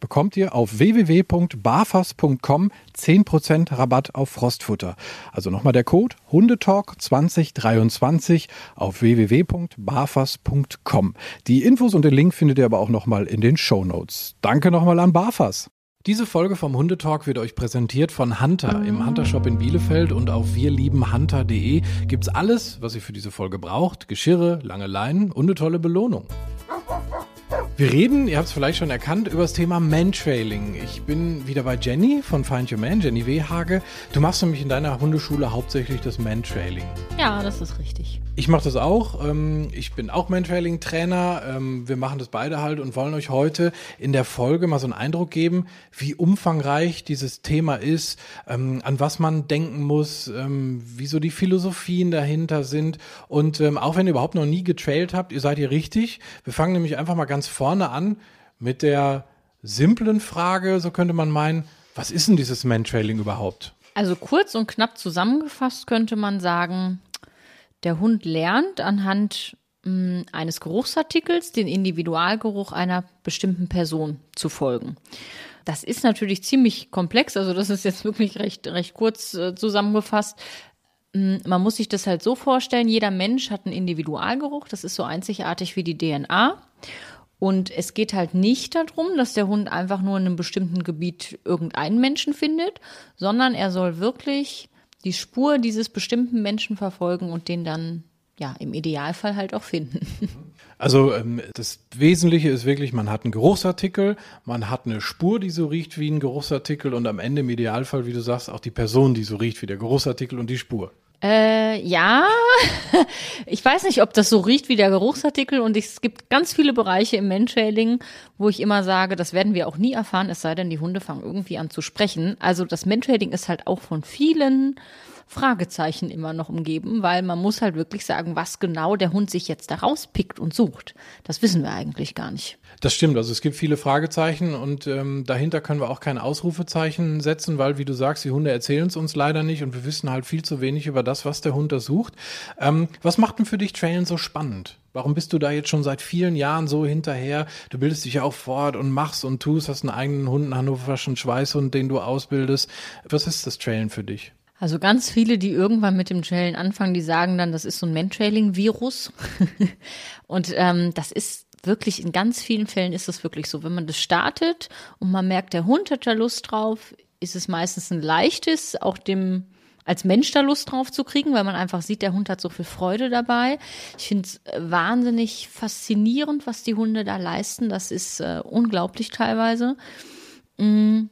bekommt ihr auf www.barfas.com 10% Rabatt auf Frostfutter. Also nochmal der Code Hundetalk 2023 auf www.barfas.com. Die Infos und den Link findet ihr aber auch nochmal in den Show Notes. Danke nochmal an Barfas. Diese Folge vom Hundetalk wird euch präsentiert von Hunter. Im Hunter Shop in Bielefeld und auf wirliebenhunter.de gibt's alles, was ihr für diese Folge braucht. Geschirre, lange Leinen und eine tolle Belohnung. Wir reden, ihr habt es vielleicht schon erkannt, über das Thema Mantrailing. Ich bin wieder bei Jenny von Find Your Man, Jenny Wehage. Du machst nämlich in deiner Hundeschule hauptsächlich das Mantrailing. Ja, das ist richtig. Ich mache das auch. Ähm, ich bin auch Mantrailing-Trainer. Ähm, wir machen das beide halt und wollen euch heute in der Folge mal so einen Eindruck geben, wie umfangreich dieses Thema ist, ähm, an was man denken muss, wie so die Philosophien dahinter sind. Und auch wenn ihr überhaupt noch nie getrailt habt, ihr seid hier richtig. Wir fangen nämlich einfach mal ganz vorne an mit der simplen Frage, so könnte man meinen, was ist denn dieses Mantrailing überhaupt? Also kurz und knapp zusammengefasst könnte man sagen, der Hund lernt anhand mh, hm, eines Geruchsartikels den Individualgeruch einer bestimmten Person zu folgen. Das ist natürlich ziemlich komplex, also das ist jetzt wirklich recht, recht kurz äh, zusammengefasst. Hm, man muss sich das halt so vorstellen, jeder Mensch hat einen Individualgeruch, das ist so einzigartig wie die DNA. Und es geht halt nicht darum, dass der Hund einfach nur in einem bestimmten Gebiet irgendeinen Menschen findet, sondern er soll wirklich die Spur dieses bestimmten Menschen verfolgen und den dann ja im Idealfall halt auch finden. Also ähm, das Wesentliche ist wirklich, man hat einen Geruchsartikel, man hat eine Spur, die so riecht wie ein Geruchsartikel und am Ende im Idealfall, wie du sagst, auch die Person, die so riecht wie der Geruchsartikel und die Spur. Äh, ja, ich weiß nicht, ob das so riecht wie der Geruchsartikel und es gibt ganz viele Bereiche im Mantrailing, wo ich immer sage, das werden wir auch nie erfahren, es sei denn, die Hunde fangen irgendwie an zu sprechen. Also das Mantrailing ist halt auch von vielen Fragezeichen immer noch umgeben, weil man muss halt wirklich sagen, was genau der Hund sich jetzt da rauspickt und sucht. Das wissen wir eigentlich gar nicht. Das stimmt, also es gibt viele Fragezeichen und ähm, dahinter können wir auch kein Ausrufezeichen setzen, weil, wie du sagst, die Hunde erzählen es uns leider nicht und wir wissen halt viel zu wenig über das, was der Hund da sucht. Ähm, was macht denn für dich Trailen so spannend? Warum bist du da jetzt schon seit vielen Jahren so hinterher? Du bildest dich ja auch fort und machst und tust, hast einen eigenen Hund, einen hannoverschen Schweißhund, den du ausbildest. Was ist das Trailen für dich? Also ganz viele, die irgendwann mit dem Trailen anfangen, die sagen dann, das ist so ein Mantrailing-Virus. und ähm, das ist wirklich, in ganz vielen Fällen ist das wirklich so. Wenn man das startet und man merkt, der Hund hat da Lust drauf, ist es meistens ein leichtes, auch dem als Mensch da Lust drauf zu kriegen, weil man einfach sieht, der Hund hat so viel Freude dabei. Ich finde es äh, wahnsinnig faszinierend, was die Hunde da leisten. Das ist äh, unglaublich teilweise. Mm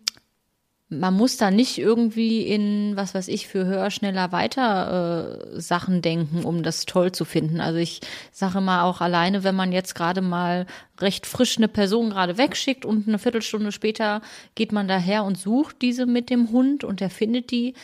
man muss da nicht irgendwie in, was weiß ich, für höher, schneller, weiter äh, Sachen denken, um das toll zu finden. Also ich sage mal auch alleine, wenn man jetzt gerade mal recht frisch eine Person gerade wegschickt und eine Viertelstunde später geht man daher und sucht diese mit dem Hund und er findet die.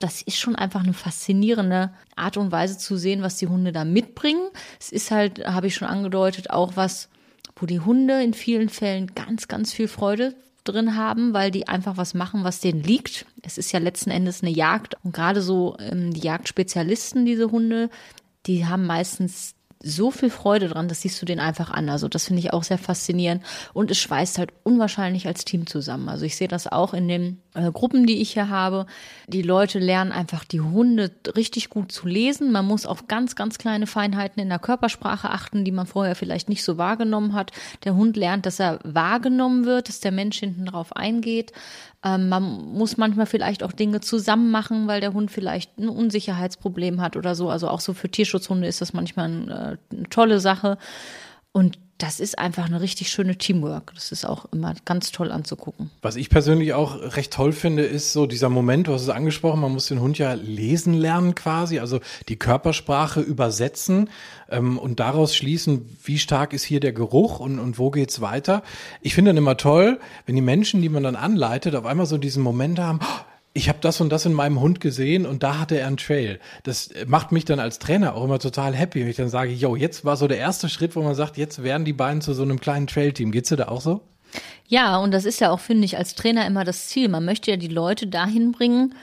Das ist schon einfach eine faszinierende Art und Weise zu sehen, was die Hunde da mitbringen. Es ist halt, habe ich schon angedeutet, auch was, wo die Hunde in vielen Fällen ganz, ganz viel Freude drin haben, weil die einfach was machen, was denen liegt. Es ist ja letzten Endes eine Jagd und gerade so ähm, die Jagdspezialisten, diese Hunde, die haben meistens so viel Freude dran, das siehst du den einfach an. Also das finde ich auch sehr faszinierend und es schweißt halt unwahrscheinlich als Team zusammen. Also ich sehe das auch in den äh, Gruppen, die ich hier habe. Die Leute lernen einfach die Hunde richtig gut zu lesen. Man muss auf ganz, ganz kleine Feinheiten in der Körpersprache achten, die man vorher vielleicht nicht so wahrgenommen hat. Der Hund lernt, dass er wahrgenommen wird, dass der Mensch hinten drauf eingeht. Ähm, man muss manchmal vielleicht auch Dinge zusammen machen, weil der Hund vielleicht ein Unsicherheitsproblem hat oder so. Also auch so für Tierschutzhunde ist das manchmal ein, äh, eine tolle Sache. Und das ist einfach eine richtig schöne Teamwork. Das ist auch immer ganz toll anzugucken. Was ich persönlich auch recht toll finde, ist so dieser Moment, du hast es angesprochen, man muss den Hund ja lesen lernen quasi, also die Körpersprache übersetzen ähm, und daraus schließen, wie stark ist hier der Geruch und, und wo geht's weiter. Ich finde dann immer toll, wenn die Menschen, die man dann anleitet, auf einmal so diesen Moment haben, oh, ich habe das und das in meinem Hund gesehen und da hatte er einen Trail. Das macht mich dann als Trainer auch immer total happy, wenn ich dann sage, yo, jetzt war so der erste Schritt, wo man sagt, jetzt werden die beiden zu so einem kleinen Trail-Team. Geht's dir da auch so? Ja, und das ist ja auch, finde ich, als Trainer immer das Ziel. Man möchte ja die Leute dahin bringen,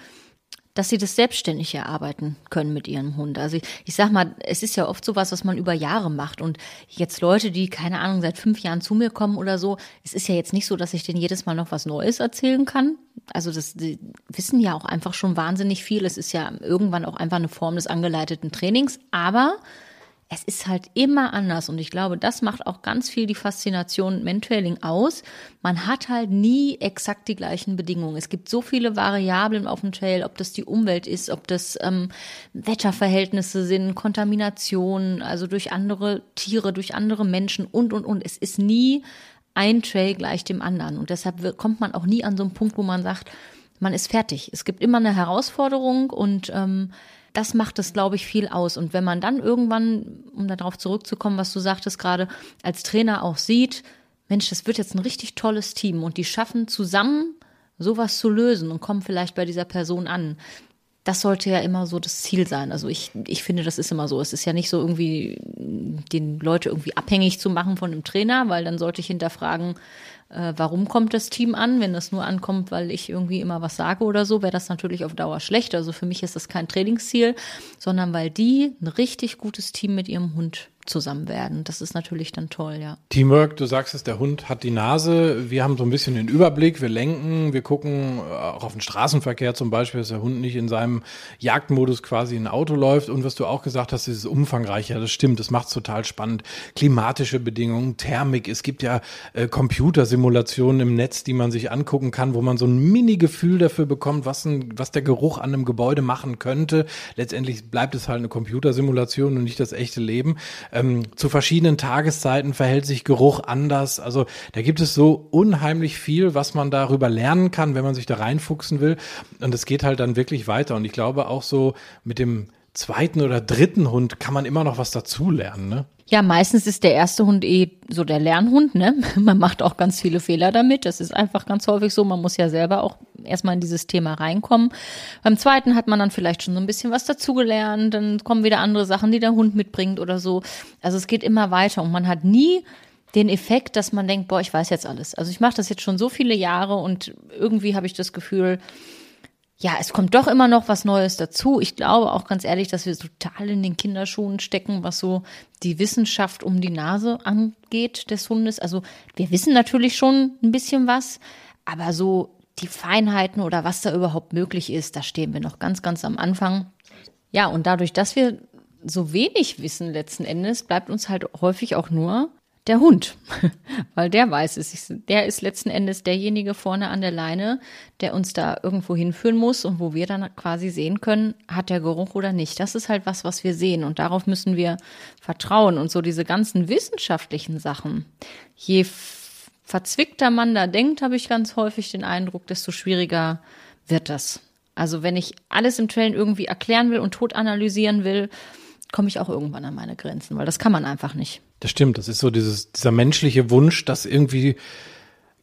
dass sie das selbstständig erarbeiten können mit ihrem Hund. Also ich, ich sag mal, es ist ja oft sowas, was man über Jahre macht. Und jetzt Leute, die, keine Ahnung, seit fünf Jahren zu mir kommen oder so, es ist ja jetzt nicht so, dass ich denen jedes Mal noch was Neues erzählen kann. Also das die wissen ja auch einfach schon wahnsinnig viel. Es ist ja irgendwann auch einfach eine Form des angeleiteten Trainings. Aber es ist halt immer anders und ich glaube, das macht auch ganz viel die Faszination Mentrailing aus. Man hat halt nie exakt die gleichen Bedingungen. Es gibt so viele Variablen auf dem Trail, ob das die Umwelt ist, ob das ähm, Wetterverhältnisse sind, Kontamination, also durch andere Tiere, durch andere Menschen und und und. Es ist nie ein Trail gleich dem anderen und deshalb kommt man auch nie an so einen Punkt, wo man sagt, man ist fertig. Es gibt immer eine Herausforderung und ähm, das macht es, glaube ich, viel aus. Und wenn man dann irgendwann, um darauf zurückzukommen, was du sagtest gerade, als Trainer auch sieht, Mensch, das wird jetzt ein richtig tolles Team und die schaffen zusammen sowas zu lösen und kommen vielleicht bei dieser Person an. Das sollte ja immer so das Ziel sein. Also ich, ich finde, das ist immer so. Es ist ja nicht so irgendwie, den Leute irgendwie abhängig zu machen von einem Trainer, weil dann sollte ich hinterfragen, äh, warum kommt das Team an? Wenn das nur ankommt, weil ich irgendwie immer was sage oder so, wäre das natürlich auf Dauer schlecht. Also für mich ist das kein Trainingsziel, sondern weil die ein richtig gutes Team mit ihrem Hund zusammen werden. Das ist natürlich dann toll, ja. Teamwork, du sagst es, der Hund hat die Nase. Wir haben so ein bisschen den Überblick. Wir lenken, wir gucken äh, auch auf den Straßenverkehr zum Beispiel, dass der Hund nicht in seinem Jagdmodus quasi in ein Auto läuft. Und was du auch gesagt hast, ist umfangreich. Ja, das stimmt. Das macht es total spannend. Klimatische Bedingungen, Thermik. Es gibt ja äh, Computersimulationen im Netz, die man sich angucken kann, wo man so ein Mini-Gefühl dafür bekommt, was, ein, was der Geruch an einem Gebäude machen könnte. Letztendlich bleibt es halt eine Computersimulation und nicht das echte Leben. Ähm, zu verschiedenen Tageszeiten verhält sich Geruch anders. Also da gibt es so unheimlich viel, was man darüber lernen kann, wenn man sich da reinfuchsen will. Und es geht halt dann wirklich weiter. Und ich glaube auch so mit dem zweiten oder dritten Hund kann man immer noch was dazulernen, ne? Ja, meistens ist der erste Hund eh so der Lernhund, ne? Man macht auch ganz viele Fehler damit. Das ist einfach ganz häufig so. Man muss ja selber auch erstmal in dieses Thema reinkommen. Beim zweiten hat man dann vielleicht schon so ein bisschen was dazugelernt. Dann kommen wieder andere Sachen, die der Hund mitbringt oder so. Also es geht immer weiter und man hat nie den Effekt, dass man denkt, boah, ich weiß jetzt alles. Also ich mache das jetzt schon so viele Jahre und irgendwie habe ich das Gefühl, ja, es kommt doch immer noch was Neues dazu. Ich glaube auch ganz ehrlich, dass wir total in den Kinderschuhen stecken, was so die Wissenschaft um die Nase angeht des Hundes. Also wir wissen natürlich schon ein bisschen was, aber so die Feinheiten oder was da überhaupt möglich ist, da stehen wir noch ganz, ganz am Anfang. Ja, und dadurch, dass wir so wenig wissen letzten Endes, bleibt uns halt häufig auch nur der Hund, weil der weiß es. Der ist letzten Endes derjenige vorne an der Leine, der uns da irgendwo hinführen muss und wo wir dann quasi sehen können, hat der Geruch oder nicht. Das ist halt was, was wir sehen und darauf müssen wir vertrauen. Und so diese ganzen wissenschaftlichen Sachen, je verzwickter man da denkt, habe ich ganz häufig den Eindruck, desto schwieriger wird das. Also wenn ich alles im Trail irgendwie erklären will und tot analysieren will, komme ich auch irgendwann an meine Grenzen, weil das kann man einfach nicht. Das stimmt, das ist so dieses, dieser menschliche Wunsch, das irgendwie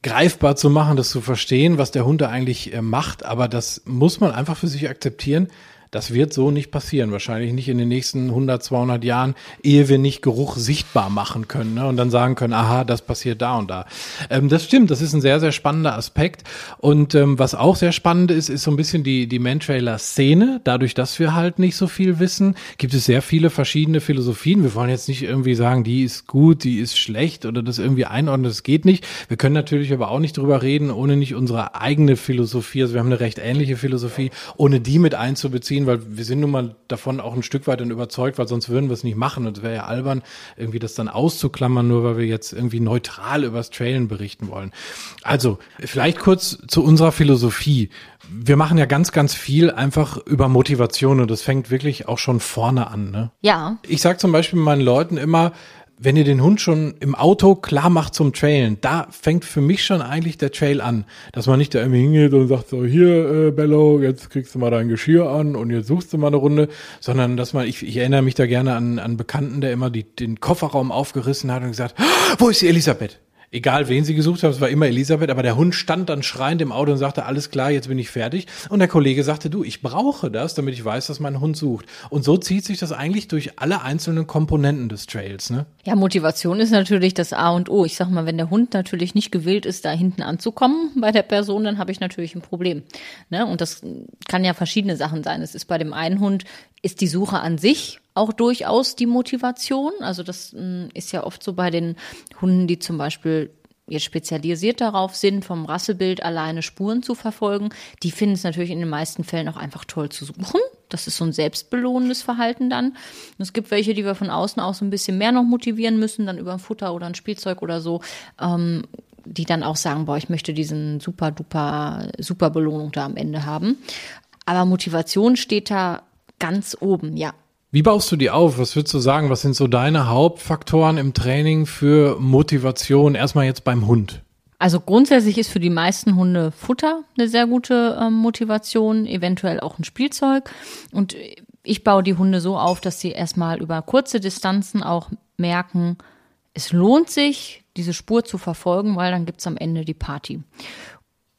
greifbar zu machen, das zu verstehen, was der Hund da eigentlich äh, macht, aber das muss man einfach für sich akzeptieren. Das wird so nicht passieren. Wahrscheinlich nicht in den nächsten 100, 200 Jahren, ehe wir nicht Geruch sichtbar machen können ne? und dann sagen können, aha, das passiert da und da. Ähm, das stimmt, das ist ein sehr, sehr spannender Aspekt. Und ähm, was auch sehr spannend ist, ist so ein bisschen die, die Man-Trailer-Szene. Dadurch, dass wir halt nicht so viel wissen, gibt es sehr viele verschiedene Philosophien. Wir wollen jetzt nicht irgendwie sagen, die ist gut, die ist schlecht oder das irgendwie einordnen, das geht nicht. Wir können natürlich aber auch nicht drüber reden, ohne nicht unsere eigene Philosophie, also wir haben eine recht ähnliche Philosophie, ohne die mit einzubeziehen, weil wir sind nun mal davon auch ein Stück weit dann überzeugt, weil sonst würden wir es nicht machen und es wäre ja albern, irgendwie das dann auszuklammern, nur weil wir jetzt irgendwie neutral übers Trailen berichten wollen. Also, vielleicht kurz zu unserer Philosophie. Wir machen ja ganz, ganz viel einfach über Motivation und das fängt wirklich auch schon vorne an. Ne? Ja. Ich sage zum Beispiel meinen Leuten immer, wenn ihr den Hund schon im Auto klar macht zum Trailen, da fängt für mich schon eigentlich der Trail an. Dass man nicht da irgendwie hingeht und sagt so, hier, äh, Bello, jetzt kriegst du mal dein Geschirr an und jetzt suchst du mal eine Runde, sondern dass man, ich, ich erinnere mich da gerne an, an Bekannten, der immer die, den Kofferraum aufgerissen hat und gesagt, wo ist die Elisabeth? Egal wen sie gesucht haben, es war immer Elisabeth, aber der Hund stand dann schreiend im Auto und sagte, alles klar, jetzt bin ich fertig. Und der Kollege sagte, du, ich brauche das, damit ich weiß, dass mein Hund sucht. Und so zieht sich das eigentlich durch alle einzelnen Komponenten des Trails, ne? Ja, Motivation ist natürlich das A und O. Ich sag mal, wenn der Hund natürlich nicht gewillt ist, da hinten anzukommen bei der Person, dann habe ich natürlich ein Problem. Ne? Und das kann ja verschiedene Sachen sein. Es ist bei dem einen Hund, ist die Suche an sich auch durchaus die Motivation. Also das mm, ist ja oft so bei den Hunden, die zum Beispiel jetzt spezialisiert darauf sind, vom Rassebild alleine Spuren zu verfolgen. Die finden es natürlich in den meisten Fällen auch einfach toll zu suchen. Das ist so ein selbstbelohnendes Verhalten dann. Und es gibt welche, die wir von außen auch so ein bisschen mehr noch motivieren müssen, dann über ein Futter oder ein Spielzeug oder so, ähm, die dann auch sagen, boah, ich möchte diesen super duper, super Belohnung da am Ende haben. Aber Motivation steht da ganz oben, ja. Wie baust du die auf? Was würdest du sagen? Was sind so deine Hauptfaktoren im Training für Motivation? Erstmal jetzt beim Hund. Also grundsätzlich ist für die meisten Hunde Futter eine sehr gute äh, Motivation, eventuell auch ein Spielzeug. Und ich baue die Hunde so auf, dass sie erstmal über kurze Distanzen auch merken, es lohnt sich, diese Spur zu verfolgen, weil dann gibt's am Ende die Party.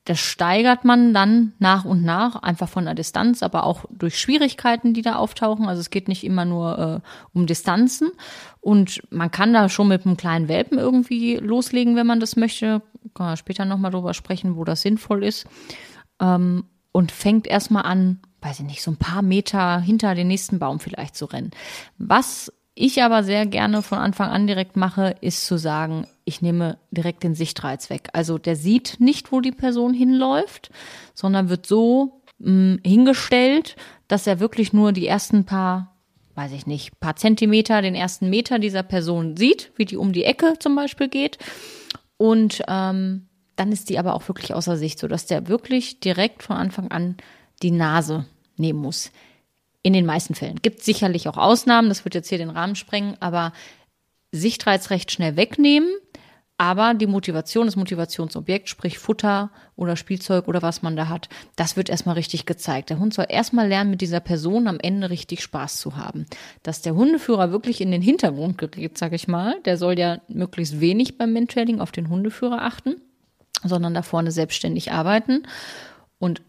Das steigert man dann nach und nach, einfach von der Distanz, aber auch durch Schwierigkeiten, die da auftauchen. Also es geht nicht immer nur äh, um Distanzen. Und man kann da schon mit einem kleinen Welpen irgendwie loslegen, wenn man das möchte. Kann man später nochmal drüber sprechen, wo das sinnvoll ist. Ähm, und fängt erstmal an, weiß ich nicht, so ein paar Meter hinter den nächsten Baum vielleicht zu rennen. Was ich aber sehr gerne von Anfang an direkt mache, ist zu sagen, ich nehme direkt den Sichtreiz weg. Also der sieht nicht, wo die Person hinläuft, sondern wird so mh, hm, hingestellt, dass er wirklich nur die ersten paar, weiß ich nicht, paar Zentimeter, den ersten Meter dieser Person sieht, wie die um die Ecke zum Beispiel geht. Und ähm, dann ist die aber auch wirklich außer Sicht, sodass der wirklich direkt von Anfang an die Nase nehmen muss. In den meisten Fällen. Gibt sicherlich auch Ausnahmen, das wird jetzt hier den Rahmen sprengen, aber Sichtreiz recht schnell wegnehmen, aber die Motivation, das Motivationsobjekt, sprich Futter oder Spielzeug oder was man da hat, das wird erstmal richtig gezeigt. Der Hund soll erstmal lernen, mit dieser Person am Ende richtig Spaß zu haben. Dass der Hundeführer wirklich in den Hintergrund gerät, sage ich mal, der soll ja möglichst wenig beim Mentoring auf den Hundeführer achten, sondern da vorne selbstständig arbeiten. Und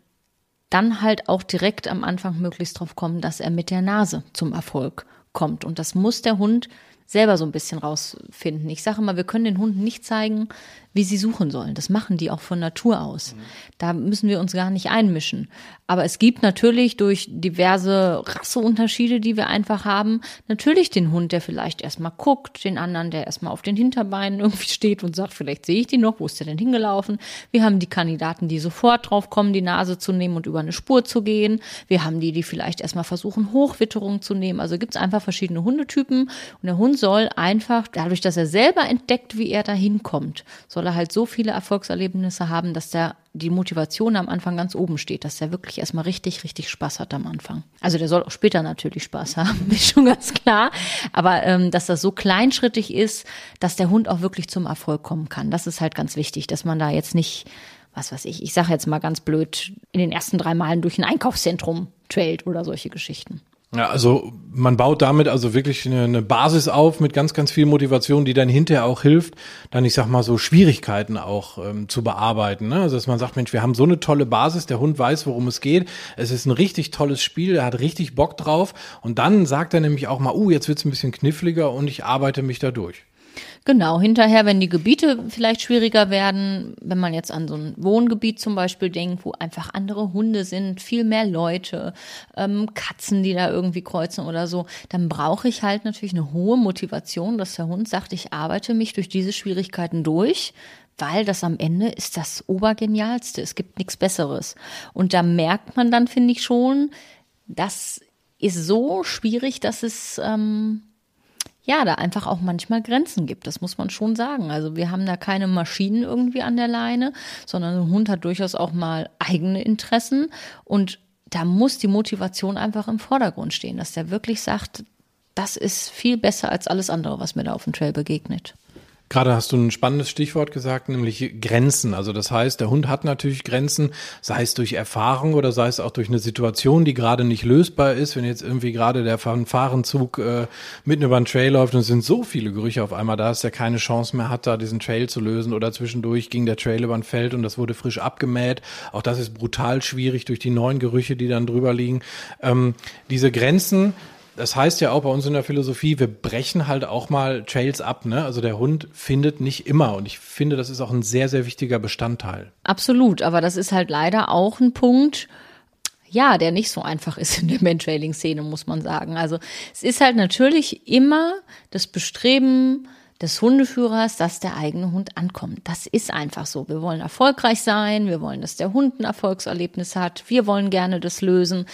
dann halt auch direkt am Anfang möglichst drauf kommen, dass er mit der Nase zum Erfolg kommt. Und das muss der Hund selber so ein bisschen rausfinden. Ich sage immer, wir können den Hunden nicht zeigen, wie sie suchen sollen. Das machen die auch von Natur aus. Da müssen wir uns gar nicht einmischen. Aber es gibt natürlich durch diverse Rasseunterschiede, die wir einfach haben, natürlich den Hund, der vielleicht erstmal guckt, den anderen, der erstmal auf den Hinterbeinen irgendwie steht und sagt, vielleicht sehe ich die noch, wo ist der denn hingelaufen? Wir haben die Kandidaten, die sofort drauf kommen, die Nase zu nehmen und über eine Spur zu gehen. Wir haben die, die vielleicht erstmal versuchen, Hochwitterung zu nehmen. Also gibt es einfach verschiedene Hundetypen und der Hund soll einfach, dadurch, dass er selber entdeckt, wie er da hinkommt, soll soll er halt so viele Erfolgserlebnisse haben, dass der die Motivation am Anfang ganz oben steht, dass der wirklich erstmal richtig, richtig Spaß hat am Anfang. Also der soll auch später natürlich Spaß haben, ist schon ganz klar. Aber ähm, dass das so kleinschrittig ist, dass der Hund auch wirklich zum Erfolg kommen kann, das ist halt ganz wichtig, dass man da jetzt nicht, was weiß ich, ich sage jetzt mal ganz blöd, in den ersten drei Malen durch ein Einkaufszentrum trailt oder solche Geschichten. Ja, also man baut damit also wirklich eine, eine, Basis auf mit ganz, ganz viel Motivation, die dann hinterher auch hilft, dann ich sag mal so Schwierigkeiten auch ähm, zu bearbeiten. Ne? Also dass man sagt, Mensch, wir haben so eine tolle Basis, der Hund weiß, worum es geht. Es ist ein richtig tolles Spiel, er hat richtig Bock drauf. Und dann sagt er nämlich auch mal, uh, jetzt wird's ein bisschen kniffliger und ich arbeite mich da durch. Genau, hinterher, wenn die Gebiete vielleicht schwieriger werden, wenn man jetzt an so ein Wohngebiet zum Beispiel denkt, wo einfach andere Hunde sind, viel mehr Leute, ähm, Katzen, die da irgendwie kreuzen oder so, dann brauche ich halt natürlich eine hohe Motivation, dass der Hund sagt, ich arbeite mich durch diese Schwierigkeiten durch, weil das am Ende ist das Obergenialste. Es gibt nichts Besseres. Und da merkt man dann, finde ich schon, das ist so schwierig, dass es ähm, ja, da einfach auch manchmal Grenzen gibt. Das muss man schon sagen. Also wir haben da keine Maschinen irgendwie an der Leine, sondern ein Hund hat durchaus auch mal eigene Interessen und da muss die Motivation einfach im Vordergrund stehen, dass der wirklich sagt, das ist viel besser als alles andere, was mir da auf dem Trail begegnet. Gerade hast du ein spannendes Stichwort gesagt, nämlich Grenzen. Also das heißt, der Hund hat natürlich Grenzen, sei es durch Erfahrung oder sei es auch durch eine Situation, die gerade nicht lösbar ist. Wenn jetzt irgendwie gerade der Fahrenzug äh, mitten über den Trail läuft und es sind so viele Gerüche auf einmal da, dass er keine Chance mehr hat, da diesen Trail zu lösen oder zwischendurch ging der Trail über ein Feld und das wurde frisch abgemäht. Auch das ist brutal schwierig durch die neuen Gerüche, die dann drüber liegen. Ähm, diese Grenzen das heißt ja auch bei uns in der Philosophie, wir brechen halt auch mal Trails ab. Ne? Also der Hund findet nicht immer. Und ich finde, das ist auch ein sehr, sehr wichtiger Bestandteil. Absolut. Aber das ist halt leider auch ein Punkt, ja, der nicht so einfach ist in der Mantrailing-Szene, muss man sagen. Also es ist halt natürlich immer das Bestreben, des Hundeführers, dass der eigene Hund ankommt. Das ist einfach so. Wir wollen erfolgreich sein, wir wollen, dass der Hund ein Erfolgserlebnis hat, wir wollen gerne das lösen.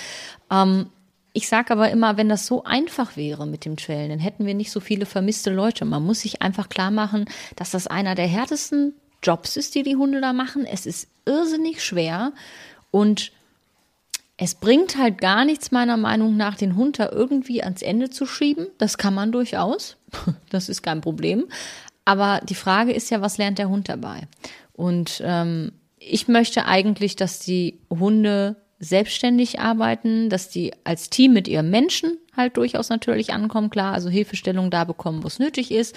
Ähm, ich sage aber immer, wenn das so einfach wäre mit dem Trailen, dann hätten wir nicht so viele vermisste Leute. Man muss sich einfach klar machen, dass das einer der härtesten Jobs ist, die die Hunde da machen. Es ist irrsinnig schwer und es bringt halt gar nichts, meiner Meinung nach, den Hund da irgendwie ans Ende zu schieben. Das kann man durchaus. Das ist kein Problem. Aber die Frage ist ja, was lernt der Hund dabei? Und ähm, ich möchte eigentlich, dass die Hunde selbstständig arbeiten, dass die als Team mit ihrem Menschen halt durchaus natürlich ankommen, klar, also Hilfestellung da bekommen, wo es nötig ist,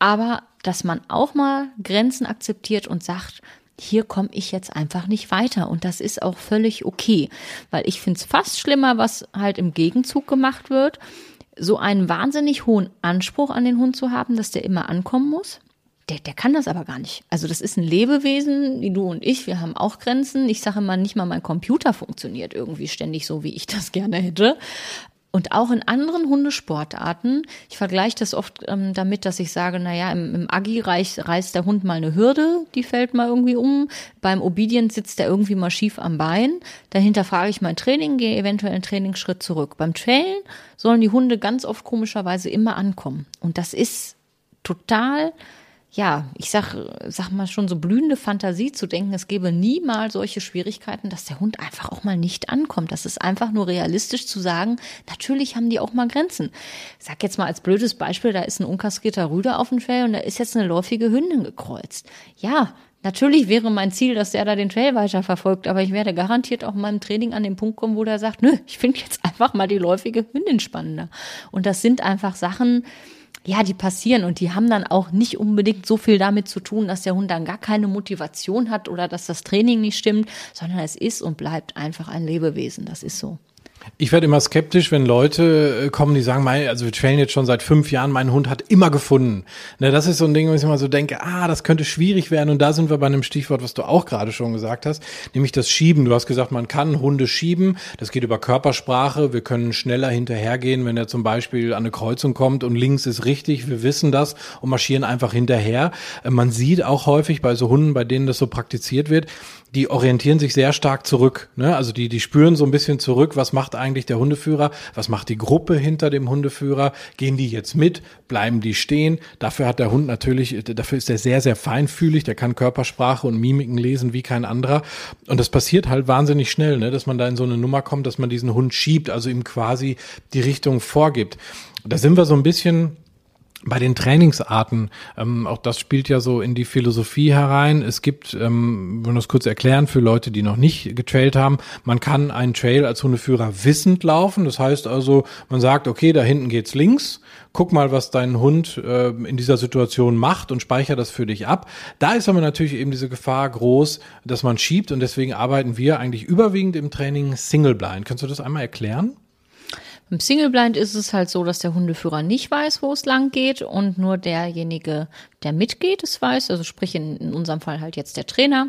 aber dass man auch mal Grenzen akzeptiert und sagt, hier komme ich jetzt einfach nicht weiter. Und das ist auch völlig okay, weil ich finde es fast schlimmer, was halt im Gegenzug gemacht wird, so einen wahnsinnig hohen Anspruch an den Hund zu haben, dass der immer ankommen muss der, der kann das aber gar nicht. Also das ist ein Lebewesen, wie du und ich, wir haben auch Grenzen. Ich sage mal, nicht mal mein Computer funktioniert irgendwie ständig so, wie ich das gerne hätte. Und auch in anderen Hundesportarten, ich vergleiche das oft ähm, damit, dass ich sage, naja, im, im Agi reißt, der Hund mal eine Hürde, die fällt mal irgendwie um. Beim Obedient sitzt er irgendwie mal schief am Bein. Dahinter frage ich mein Training, gehe eventuell einen Trainingsschritt zurück. Beim Trailen sollen die Hunde ganz oft komischerweise immer ankommen. Und das ist total ja, ich sag, sag mal schon so blühende Fantasie zu denken, es gäbe nie mal solche Schwierigkeiten, dass der Hund einfach auch mal nicht ankommt. Das ist einfach nur realistisch zu sagen, natürlich haben die auch mal Grenzen. Ich sag jetzt mal als blödes Beispiel, da ist ein unkastrierter Rüder auf dem Trail und da ist jetzt eine läufige Hündin gekreuzt. Ja, Natürlich wäre mein Ziel, dass der da den Trail weiter verfolgt, aber ich werde garantiert auch in meinem Training an den Punkt kommen, wo der sagt, nö, ich finde jetzt einfach mal die läufige Hündin spannender. Und das sind einfach Sachen, ja, die passieren und die haben dann auch nicht unbedingt so viel damit zu tun, dass der Hund dann gar keine Motivation hat oder dass das Training nicht stimmt, sondern es ist und bleibt einfach ein Lebewesen. Das ist so. Ich werde immer skeptisch, wenn Leute äh, kommen, die sagen, mein, also wir trainen jetzt schon seit fünf Jahren, mein Hund hat immer gefunden. Ne, das ist so ein Ding, wo ich immer so denke, ah, das könnte schwierig werden. Und da sind wir bei einem Stichwort, was du auch gerade schon gesagt hast, nämlich das Schieben. Du hast gesagt, man kann Hunde schieben. Das geht über Körpersprache. Wir können schneller hinterhergehen, wenn er zum Beispiel an eine Kreuzung kommt und links ist richtig. Wir wissen das und marschieren einfach hinterher. Äh, man sieht auch häufig bei so Hunden, bei denen das so praktiziert wird, die orientieren sich sehr stark zurück. Ne? Also die, die spüren so ein bisschen zurück, was macht eigentlich der Hundeführer, was macht die Gruppe hinter dem Hundeführer, gehen die jetzt mit, bleiben die stehen. Dafür hat der Hund natürlich, dafür ist er sehr, sehr feinfühlig, der kann Körpersprache und Mimiken lesen wie kein anderer. Und das passiert halt wahnsinnig schnell, ne? dass man da in so eine Nummer kommt, dass man diesen Hund schiebt, also ihm quasi die Richtung vorgibt. Da sind wir so ein bisschen Bei den Trainingsarten, ähm, auch das spielt ja so in die Philosophie herein. Es gibt, ähm, wir das kurz erklären für Leute, die noch nicht getrailt haben, man kann einen Trail als Hundeführer wissend laufen. Das heißt also, man sagt, okay, da hinten geht's links, guck mal, was dein Hund äh, in dieser Situation macht und speicher das für dich ab. Da ist aber natürlich eben diese Gefahr groß, dass man schiebt und deswegen arbeiten wir eigentlich überwiegend im Training Single Blind. Kannst du das einmal erklären? Im Single Blind ist es halt so, dass der Hundeführer nicht weiß, wo es lang geht und nur derjenige, der mitgeht, es weiß. Also sprich in, in unserem Fall halt jetzt der Trainer.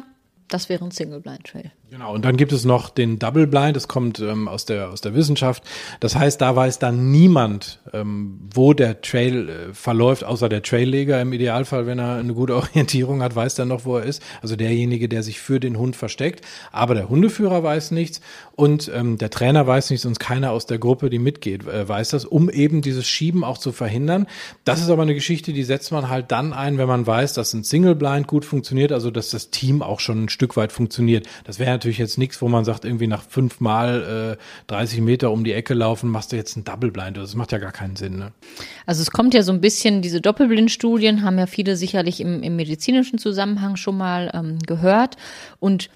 Das wäre ein Single Blind Trail. Genau, und dann gibt es noch den Double Blind, das kommt ähm, aus, der, aus der Wissenschaft. Das heißt, da weiß dann niemand, ähm, wo der Trail äh, verläuft, außer der Trailleger im Idealfall, wenn er eine gute Orientierung hat, weiß dann noch, wo er ist. Also derjenige, der sich für den Hund versteckt. Aber der Hundeführer weiß nichts und ähm, der Trainer weiß nichts und keiner aus der Gruppe, die mitgeht, äh, weiß das, um eben dieses Schieben auch zu verhindern. Das ist aber eine Geschichte, die setzt man halt dann ein, wenn man weiß, dass ein Single Blind gut funktioniert, also dass das Team auch schon ein Stück weit funktioniert. Das wäre natürlich jetzt nichts, wo man sagt, irgendwie nach fünfmal äh, 30 Meter um die Ecke laufen, machst du jetzt ein Double Blind. Das macht ja gar keinen Sinn. Ne? Also es kommt ja so ein bisschen, diese Doppelblindstudien haben ja viele sicherlich im, im medizinischen Zusammenhang schon mal ähm, gehört. Und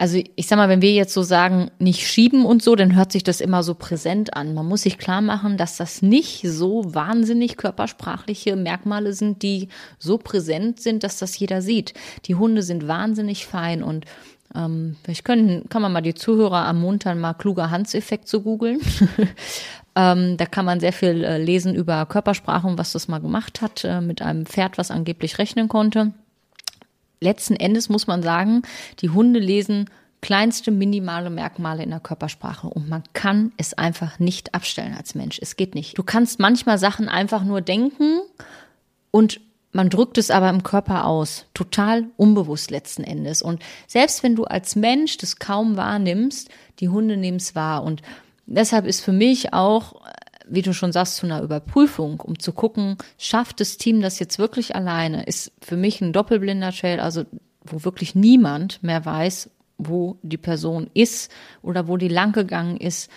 also ich sag mal, wenn wir jetzt so sagen, nicht schieben und so, dann hört sich das immer so präsent an. Man muss sich klar machen, dass das nicht so wahnsinnig körpersprachliche Merkmale sind, die so präsent sind, dass das jeder sieht. Die Hunde sind wahnsinnig fein und ähm, vielleicht können, kann man mal die Zuhörer ermuntern, mal kluger Hans-Effekt zu googeln. ähm, da kann man sehr viel äh, lesen über Körpersprache und was das mal gemacht hat äh, mit einem Pferd, was angeblich rechnen konnte. Letzten Endes muss man sagen, die Hunde lesen kleinste minimale Merkmale in der Körpersprache und man kann es einfach nicht abstellen als Mensch. Es geht nicht. Du kannst manchmal Sachen einfach nur denken und man drückt es aber im Körper aus, total unbewusst letzten Endes. Und selbst wenn du als Mensch das kaum wahrnimmst, die Hunde nehmen es wahr. Und deshalb ist für mich auch, wie du schon sagst, zu einer Überprüfung, um zu gucken, schafft das Team das jetzt wirklich alleine, ist für mich ein doppelblinder Trail, also wo wirklich niemand mehr weiß, wo die Person ist oder wo die lang gegangen ist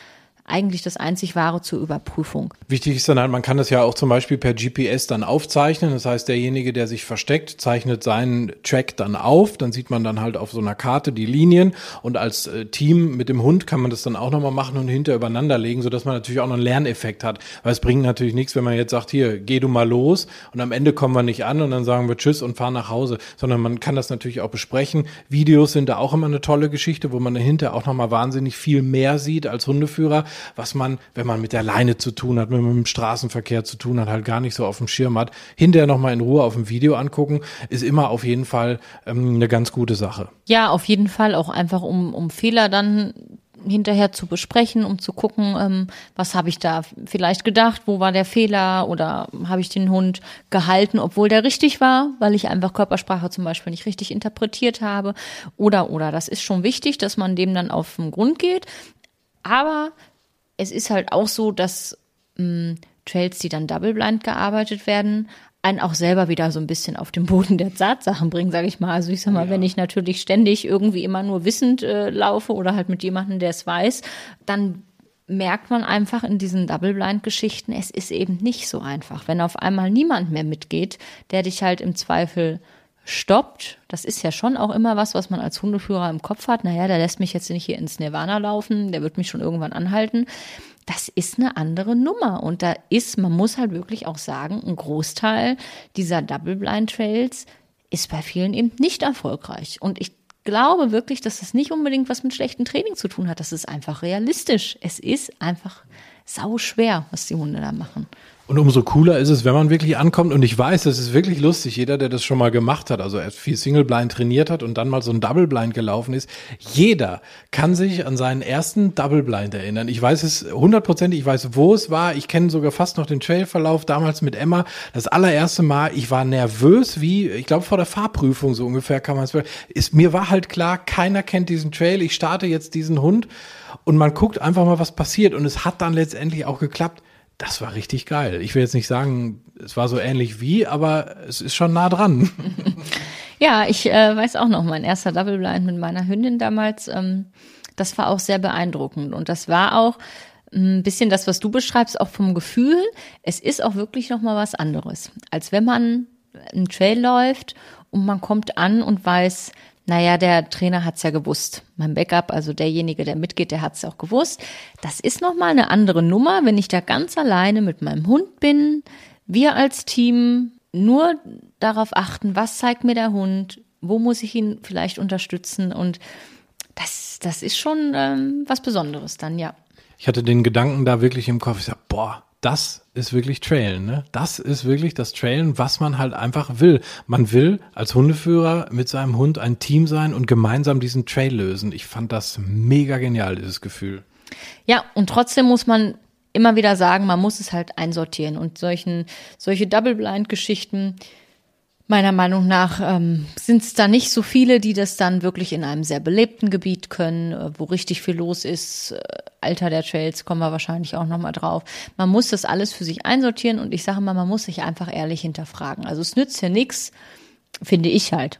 eigentlich das einzig wahre zur Überprüfung. Wichtig ist dann halt, man kann das ja auch zum Beispiel per GPS dann aufzeichnen. Das heißt, derjenige, der sich versteckt, zeichnet seinen Track dann auf. Dann sieht man dann halt auf so einer Karte die Linien und als äh, Team mit dem Hund kann man das dann auch nochmal machen und hinter übereinander legen, sodass man natürlich auch noch einen Lerneffekt hat. Weil es bringt natürlich nichts, wenn man jetzt sagt, hier, geh du mal los und am Ende kommen wir nicht an und dann sagen wir Tschüss und fahren nach Hause, sondern man kann das natürlich auch besprechen. Videos sind da auch immer eine tolle Geschichte, wo man dahinter auch nochmal wahnsinnig viel mehr sieht als Hundeführer was man, wenn man mit der Leine zu tun hat, wenn man mit dem Straßenverkehr zu tun hat, halt gar nicht so auf dem Schirm hat. Hinterher nochmal in Ruhe auf dem Video angucken, ist immer auf jeden Fall ähm, eine ganz gute Sache. Ja, auf jeden Fall auch einfach, um, um Fehler dann hinterher zu besprechen, um zu gucken, ähm, was habe ich da vielleicht gedacht, wo war der Fehler oder habe ich den Hund gehalten, obwohl der richtig war, weil ich einfach Körpersprache zum Beispiel nicht richtig interpretiert habe oder oder das ist schon wichtig, dass man dem dann auf den Grund geht. Aber es ist halt auch so, dass mh, hm, Trails, die dann double blind gearbeitet werden, einen auch selber wieder so ein bisschen auf den Boden der Tatsachen bringen, sage ich mal. Also ich sag mal, ja. wenn ich natürlich ständig irgendwie immer nur wissend äh, laufe oder halt mit jemandem, der es weiß, dann merkt man einfach in diesen Double-Blind-Geschichten, es ist eben nicht so einfach. Wenn auf einmal niemand mehr mitgeht, der dich halt im Zweifel stoppt, das ist ja schon auch immer was, was man als Hundeführer im Kopf hat. Naja, der lässt mich jetzt nicht hier ins Nirvana laufen, der wird mich schon irgendwann anhalten. Das ist eine andere Nummer. Und da ist, man muss halt wirklich auch sagen, ein Großteil dieser Double Blind Trails ist bei vielen eben nicht erfolgreich. Und ich glaube wirklich, dass das nicht unbedingt was mit schlechtem Training zu tun hat. Das ist einfach realistisch. Es ist einfach sau schwer, was die Hunde da machen. Und umso cooler ist es, wenn man wirklich ankommt. Und ich weiß, das ist wirklich lustig. Jeder, der das schon mal gemacht hat, also erst viel Single Blind trainiert hat und dann mal so ein Double Blind gelaufen ist, jeder kann sich an seinen ersten Double Blind erinnern. Ich weiß es hundertprozentig, ich weiß, wo es war. Ich kenne sogar fast noch den Trailverlauf damals mit Emma. Das allererste Mal, ich war nervös, wie, ich glaube, vor der Fahrprüfung so ungefähr kann man es. Mir war halt klar, keiner kennt diesen Trail. Ich starte jetzt diesen Hund und man guckt einfach mal, was passiert. Und es hat dann letztendlich auch geklappt. Das war richtig geil. Ich will jetzt nicht sagen, es war so ähnlich wie, aber es ist schon nah dran. ja, ich äh, weiß auch noch, mein erster Double Blind mit meiner Hündin damals, ähm, das war auch sehr beeindruckend. Und das war auch ein bisschen das, was du beschreibst, auch vom Gefühl. Es ist auch wirklich noch mal was anderes, als wenn man einen Trail läuft und man kommt an und weiß, naja, der Trainer hat's ja gewusst. Mein Backup, also derjenige, der mitgeht, der hat's auch gewusst. Das ist nochmal eine andere Nummer, wenn ich da ganz alleine mit meinem Hund bin. Wir als Team nur darauf achten, was zeigt mir der Hund, wo muss ich ihn vielleicht unterstützen und das, das ist schon ähm, was Besonderes dann, ja. Ich hatte den Gedanken da wirklich im Kopf, ich sag, boah, das ist wirklich Trailen, ne? Das ist wirklich das Trailen, was man halt einfach will. Man will als Hundeführer mit seinem Hund ein Team sein und gemeinsam diesen Trail lösen. Ich fand das mega genial, dieses Gefühl. Ja, und trotzdem muss man immer wieder sagen, man muss es halt einsortieren und solchen, solche Double-Blind-Geschichten, Meiner Meinung nach ähm, sind es da nicht so viele, die das dann wirklich in einem sehr belebten Gebiet können, äh, wo richtig viel los ist. Äh, Alter der Trails kommen wir wahrscheinlich auch nochmal drauf. Man muss das alles für sich einsortieren und ich sage mal, man muss sich einfach ehrlich hinterfragen. Also es nützt ja nichts, finde ich halt.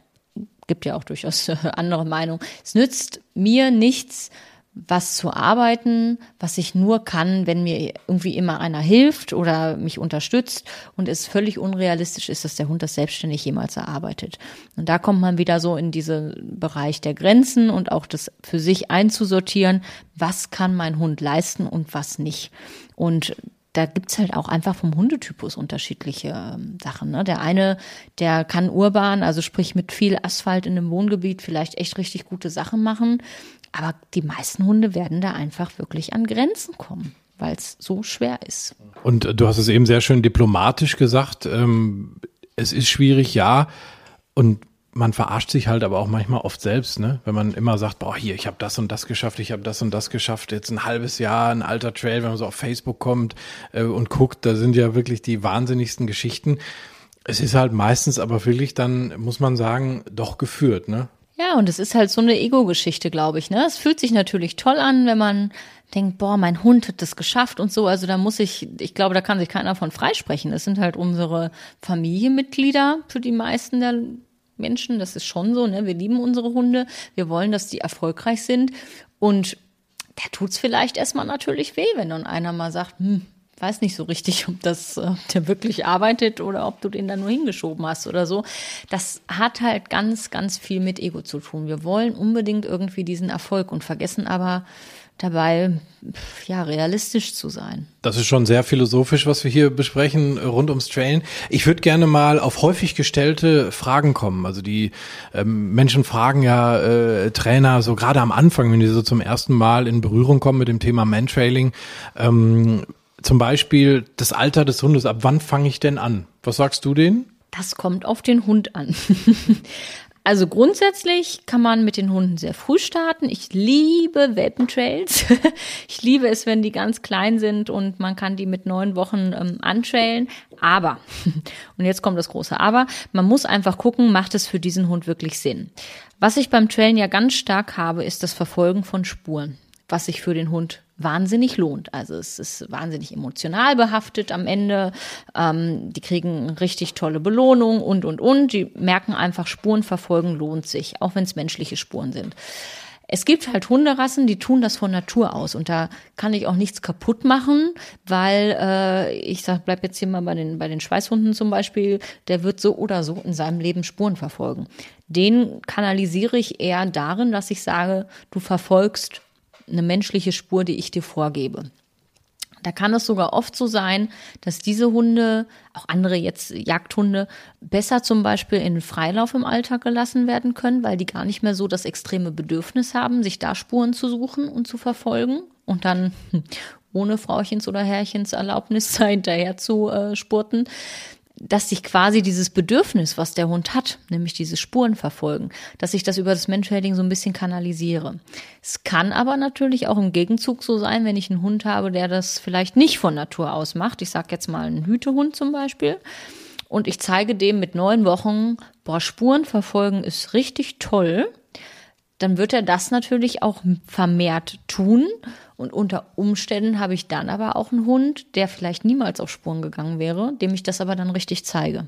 Gibt ja auch durchaus äh, andere Meinungen. Es nützt mir nichts, was zu arbeiten, was ich nur kann, wenn mir irgendwie immer einer hilft oder mich unterstützt und es völlig unrealistisch ist, dass der Hund das selbstständig jemals erarbeitet. Und da kommt man wieder so in diesen Bereich der Grenzen und auch das für sich einzusortieren, was kann mein Hund leisten und was nicht. Und da gibt's halt auch einfach vom Hundetypus unterschiedliche ähm, Sachen. Ne? Der eine, der kann urban, also sprich mit viel Asphalt in einem Wohngebiet, vielleicht echt richtig gute Sachen machen. Aber die meisten Hunde werden da einfach wirklich an Grenzen kommen, weil es so schwer ist. Und du hast es eben sehr schön diplomatisch gesagt. Ähm, es ist schwierig, ja. Und man verarscht sich halt aber auch manchmal oft selbst, ne? Wenn man immer sagt, boah, hier, ich habe das und das geschafft, ich habe das und das geschafft, jetzt ein halbes Jahr, ein alter Trail, wenn man so auf Facebook kommt äh, und guckt, da sind ja wirklich die wahnsinnigsten Geschichten. Es ist halt meistens aber wirklich dann, muss man sagen, doch geführt, ne? Ja, und es ist halt so eine Ego-Geschichte, glaube ich. Ne? Es fühlt sich natürlich toll an, wenn man denkt, boah, mein Hund hat das geschafft und so. Also da muss ich, ich glaube, da kann sich keiner von freisprechen. Es sind halt unsere Familienmitglieder für die meisten der Menschen. Das ist schon so, ne? Wir lieben unsere Hunde. Wir wollen, dass die erfolgreich sind. Und da tut's vielleicht erstmal natürlich weh, wenn dann einer mal sagt, hm, weiß nicht so richtig, ob das äh, der wirklich arbeitet oder ob du den da nur hingeschoben hast oder so. Das hat halt ganz, ganz viel mit Ego zu tun. Wir wollen unbedingt irgendwie diesen Erfolg und vergessen aber dabei, ja, realistisch zu sein. Das ist schon sehr philosophisch, was wir hier besprechen rund ums Trailen. Ich würde gerne mal auf häufig gestellte Fragen kommen. Also die ähm, Menschen fragen ja äh, Trainer so gerade am Anfang, wenn die so zum ersten Mal in Berührung kommen mit dem Thema Mantrailing. Ähm, zum Beispiel das Alter des Hundes. Ab wann fange ich denn an? Was sagst du denen? Das kommt auf den Hund an. Also grundsätzlich kann man mit den Hunden sehr früh starten. Ich liebe Welpentrails. Ich liebe es, wenn die ganz klein sind und man kann die mit neun Wochen ähm, antrailen. Aber, und jetzt kommt das große Aber, man muss einfach gucken, macht es für diesen Hund wirklich Sinn. Was ich beim Trailen ja ganz stark habe, ist das Verfolgen von Spuren, was sich für den Hund wahnsinnig lohnt. Also es ist wahnsinnig emotional behaftet am Ende. Ähm, die kriegen richtig tolle Belohnung und, und, und. Die merken einfach, Spuren verfolgen lohnt sich, auch wenn es menschliche Spuren sind. Es gibt halt Hunderassen, die tun das von Natur aus und da kann ich auch nichts kaputt machen, weil äh, ich sag, bleib jetzt hier mal bei den bei den Schweißhunden zum Beispiel, der wird so oder so in seinem Leben Spuren verfolgen. Den kanalisiere ich eher darin, dass ich sage, du verfolgst eine menschliche Spur, die ich dir vorgebe. Da kann es sogar oft so sein, dass diese Hunde, auch andere jetzt Jagdhunde, besser zum Beispiel in Freilauf im Alltag gelassen werden können, weil die gar nicht mehr so das extreme Bedürfnis haben, sich da Spuren zu suchen und zu verfolgen und dann ohne Frauchens oder Herrchens Erlaubnis hinterher zu äh, spurten dass sich quasi dieses Bedürfnis, was der Hund hat, nämlich diese Spuren verfolgen, dass ich das über das Menschhelding so ein bisschen kanalisiere. Es kann aber natürlich auch im Gegenzug so sein, wenn ich einen Hund habe, der das vielleicht nicht von Natur aus macht. Ich sage jetzt mal einen Hütehund zum Beispiel. Und ich zeige dem mit neun Wochen, boah, Spuren verfolgen ist richtig toll dann wird er das natürlich auch vermehrt tun. Und unter Umständen habe ich dann aber auch einen Hund, der vielleicht niemals auf Spuren gegangen wäre, dem ich das aber dann richtig zeige.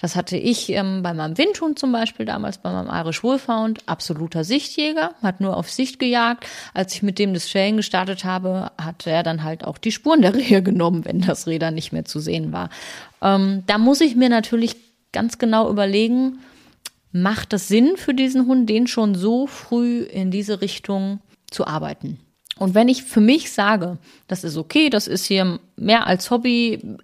Das hatte ich ähm, bei meinem Windhund zum Beispiel damals, bei meinem Irish Wolfhound, absoluter Sichtjäger, hat nur auf Sicht gejagt. Als ich mit dem das Schellen gestartet habe, hat er dann halt auch die Spuren der Rehe genommen, wenn das Räder nicht mehr zu sehen war. Ähm, da muss ich mir natürlich ganz genau überlegen, macht es Sinn für diesen Hund, den schon so früh in diese Richtung zu arbeiten? Und wenn ich für mich sage, das ist okay, das ist hier mehr als Hobby,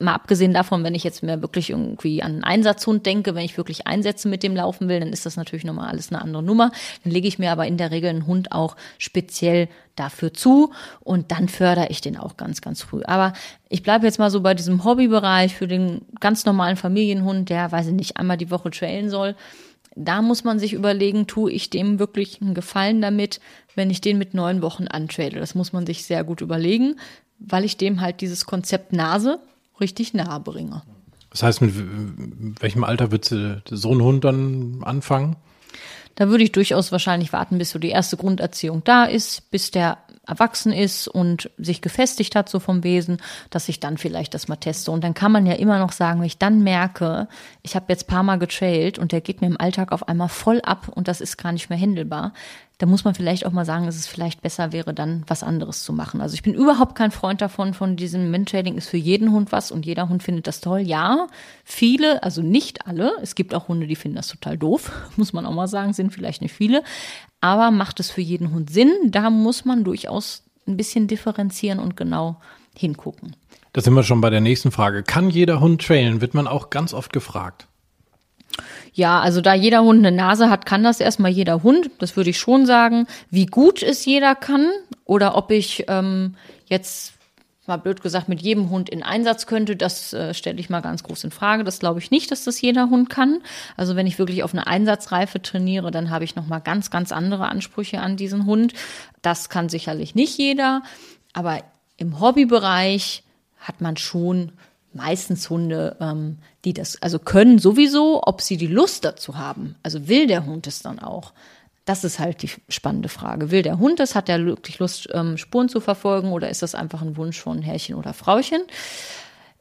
mal abgesehen davon, wenn ich jetzt mir wirklich irgendwie an einen Einsatzhund denke, wenn ich wirklich Einsätze mit dem laufen will, dann ist das natürlich nochmal alles eine andere Nummer. Dann lege ich mir aber in der Regel einen Hund auch speziell dafür zu und dann fördere ich den auch ganz, ganz früh. Aber ich bleibe jetzt mal so bei diesem Hobbybereich für den ganz normalen Familienhund, der, weiß ich nicht, einmal die Woche trailen soll da muss man sich überlegen, tue ich dem wirklich einen Gefallen damit, wenn ich den mit neun Wochen antrade. Das muss man sich sehr gut überlegen, weil ich dem halt dieses Konzept Nase richtig nahe bringe. Das heißt, mit welchem Alter wird so ein Hund dann anfangen? Da würde ich durchaus wahrscheinlich warten, bis so die erste Grunderziehung da ist, bis der erwachsen ist und sich gefestigt hat, so vom Wesen, dass ich dann vielleicht das mal teste. Und dann kann man ja immer noch sagen, wenn ich dann merke, ich habe jetzt paar Mal getrailt und der geht mir im Alltag auf einmal voll ab und das ist gar nicht mehr händelbar, da muss man vielleicht auch mal sagen, dass es vielleicht besser wäre, dann was anderes zu machen. Also ich bin überhaupt kein Freund davon, von diesem Mentrailing ist für jeden Hund was und jeder Hund findet das toll. Ja, viele, also nicht alle. Es gibt auch Hunde, die finden das total doof, muss man auch mal sagen, sind vielleicht nicht viele. Aber macht es für jeden Hund Sinn? Da muss man durchaus ein bisschen differenzieren und genau hingucken. Da sind wir schon bei der nächsten Frage. Kann jeder Hund trailen? Wird man auch ganz oft gefragt. Ja, also da jeder Hund eine Nase hat, kann das erstmal jeder Hund. Das würde ich schon sagen. Wie gut es jeder kann oder ob ich ähm, jetzt mal blöd gesagt mit jedem Hund in Einsatz könnte, das äh, stelle ich mal ganz groß in Frage. Das glaube ich nicht, dass das jeder Hund kann. Also wenn ich wirklich auf eine Einsatzreife trainiere, dann habe ich noch mal ganz ganz andere Ansprüche an diesen Hund. Das kann sicherlich nicht jeder, aber im Hobbybereich hat man schon meistens Hunde, ähm, die das also können sowieso, ob sie die Lust dazu haben. Also will der Hund es dann auch? Das ist halt die spannende Frage. Will der Hund es? Hat er wirklich Lust, ähm, Spuren zu verfolgen oder ist das einfach ein Wunsch von Herrchen oder Frauchen?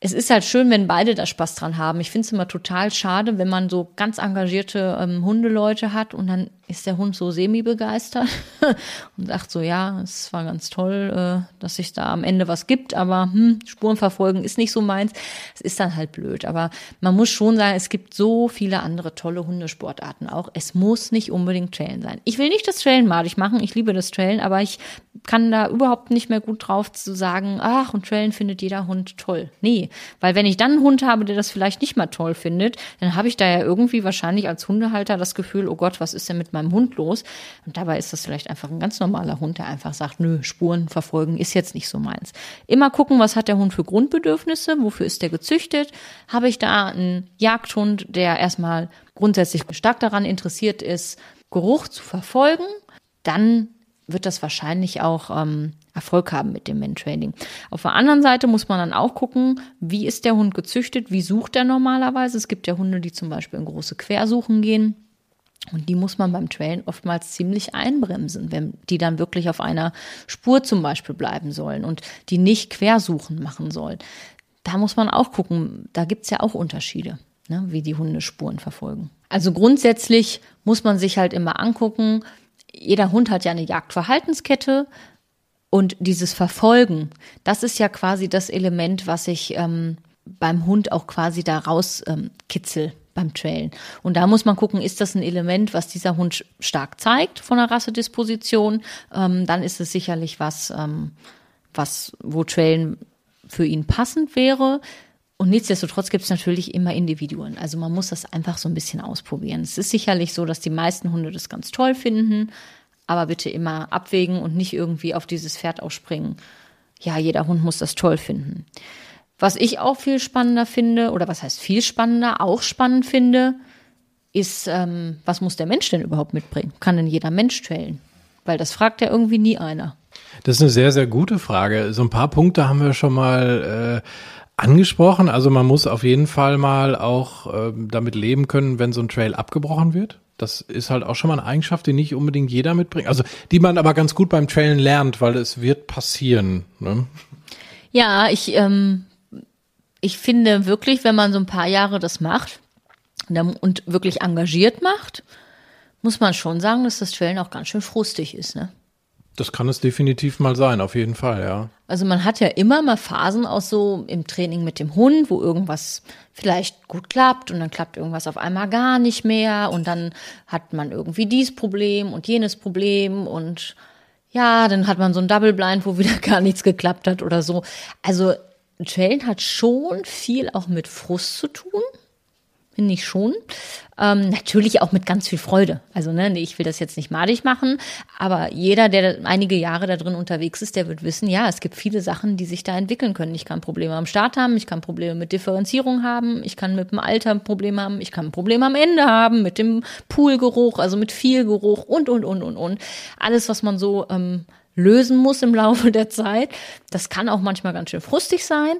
es ist halt schön, wenn beide da Spaß dran haben. Ich finde es immer total schade, wenn man so ganz engagierte ähm, Hundeleute hat und dann ist der Hund so semi-begeistert und sagt so, ja, es war ganz toll, äh, dass sich da am Ende was gibt, aber hm, Spuren verfolgen ist nicht so meins. Es ist dann halt blöd. Aber man muss schon sagen, es gibt so viele andere tolle Hundesportarten auch. Es muss nicht unbedingt Trailen sein. Ich will nicht das Trailen malig machen, ich liebe das Trailen, aber ich kann da überhaupt nicht mehr gut drauf zu sagen, ach, und Trailen findet jeder Hund toll. Nee, weil wenn ich dann einen Hund habe, der das vielleicht nicht mal toll findet, dann habe ich da ja irgendwie wahrscheinlich als Hundehalter das Gefühl, oh Gott, was ist denn mit meinem Hund los? Und dabei ist das vielleicht einfach ein ganz normaler Hund, der einfach sagt, nö, Spuren verfolgen ist jetzt nicht so meins. Immer gucken, was hat der Hund für Grundbedürfnisse, wofür ist der gezüchtet? Habe ich da einen Jagdhund, der erstmal grundsätzlich stark daran interessiert ist, Geruch zu verfolgen, dann wird das wahrscheinlich auch ähm, Erfolg haben mit dem Mentraining. Auf der anderen Seite muss man dann auch gucken, wie ist der Hund gezüchtet, wie sucht er normalerweise. Es gibt ja Hunde, die zum Beispiel in große Quersuchen gehen. Und die muss man beim Trailen oftmals ziemlich einbremsen, wenn die dann wirklich auf einer Spur zum Beispiel bleiben sollen und die nicht Quersuchen machen sollen. Da muss man auch gucken, da gibt's ja auch Unterschiede, ne, wie die Hunde Spuren verfolgen. Also grundsätzlich muss man sich halt immer angucken, jeder Hund hat ja eine Jagdverhaltenskette und dieses Verfolgen, das ist ja quasi das Element, was ich ähm, beim Hund auch quasi da rauskitzel ähm, beim Trailen. Und da muss man gucken, ist das ein Element, was dieser Hund stark zeigt von der Rassedisposition, ähm, dann ist es sicherlich was, ähm, was, wo Trailen für ihn passend wäre. Und nichtsdestotrotz gibt es natürlich immer Individuen. Also man muss das einfach so ein bisschen ausprobieren. Es ist sicherlich so, dass die meisten Hunde das ganz toll finden, aber bitte immer abwägen und nicht irgendwie auf dieses Pferd aufspringen. Ja, jeder Hund muss das toll finden. Was ich auch viel spannender finde, oder was heißt viel spannender, auch spannend finde, ist, ähm, was muss der Mensch denn überhaupt mitbringen? Kann denn jeder Mensch trailen? Weil das fragt ja irgendwie nie einer. Das ist eine sehr, sehr gute Frage. So ein paar Punkte haben wir schon mal äh, angesprochen. Also man muss auf jeden Fall mal auch äh, damit leben können, wenn so ein Trail abgebrochen wird. Das ist halt auch schon mal eine Eigenschaft, die nicht unbedingt jeder mitbringt. Also die man aber ganz gut beim Trailen lernt, weil es wird passieren. Ne? Ja, ich, ähm, ich finde wirklich, wenn man so ein paar Jahre das macht und wirklich engagiert macht, muss man schon sagen, dass das Trailen auch ganz schön frustig ist. Ne? Das kann es definitiv mal sein, auf jeden Fall, ja. Also man hat ja immer mal Phasen auch so im Training mit dem Hund, wo irgendwas vielleicht gut klappt und dann klappt irgendwas auf einmal gar nicht mehr und dann hat man irgendwie dies Problem und jenes Problem und ja, dann hat man so ein Double Blind, wo wieder gar nichts geklappt hat oder so. Also Trailen hat schon viel auch mit Frust zu tun finde ich schon. Ähm, natürlich auch mit ganz viel Freude. Also, ne, ich will das jetzt nicht madig machen, aber jeder, der einige Jahre da drin unterwegs ist, der wird wissen, ja, es gibt viele Sachen, die sich da entwickeln können. Ich kann Probleme am Start haben, ich kann Probleme mit Differenzierung haben, ich kann mit dem Alter Probleme haben, ich kann ein Problem am Ende haben, mit dem Poolgeruch, also mit viel Geruch und, und, und, und, und. Alles, was man so ähm, lösen muss im Laufe der Zeit. Das kann auch manchmal ganz schön frustig sein.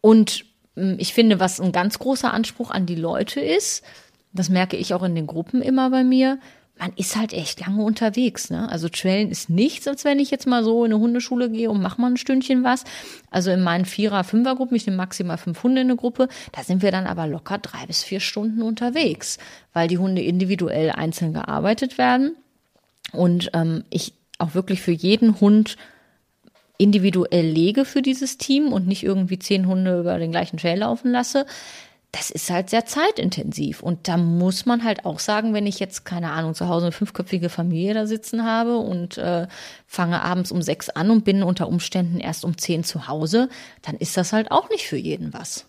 Und ähm, ich finde, was ein ganz großer Anspruch an die Leute ist, das merke ich auch in den Gruppen immer bei mir, man ist halt echt lange unterwegs. Ne? Also Trailen ist nichts, als wenn ich jetzt mal so in eine Hundeschule gehe und mache mal ein Stündchen was. Also in meinen Vierer-, Fünfer-Gruppen, ich nehme maximal fünf Hunde in eine Gruppe, da sind wir dann aber locker drei bis vier Stunden unterwegs, weil die Hunde individuell einzeln gearbeitet werden. Und ähm, ich auch wirklich für jeden Hund individuell lege für dieses Team und nicht irgendwie zehn Hunde über den gleichen Trail laufen lasse, das ist halt sehr zeitintensiv. Und da muss man halt auch sagen, wenn ich jetzt, keine Ahnung, zu Hause eine fünfköpfige Familie da sitzen habe und äh, fange abends um sechs an und bin unter Umständen erst um zehn zu Hause, dann ist das halt auch nicht für jeden was.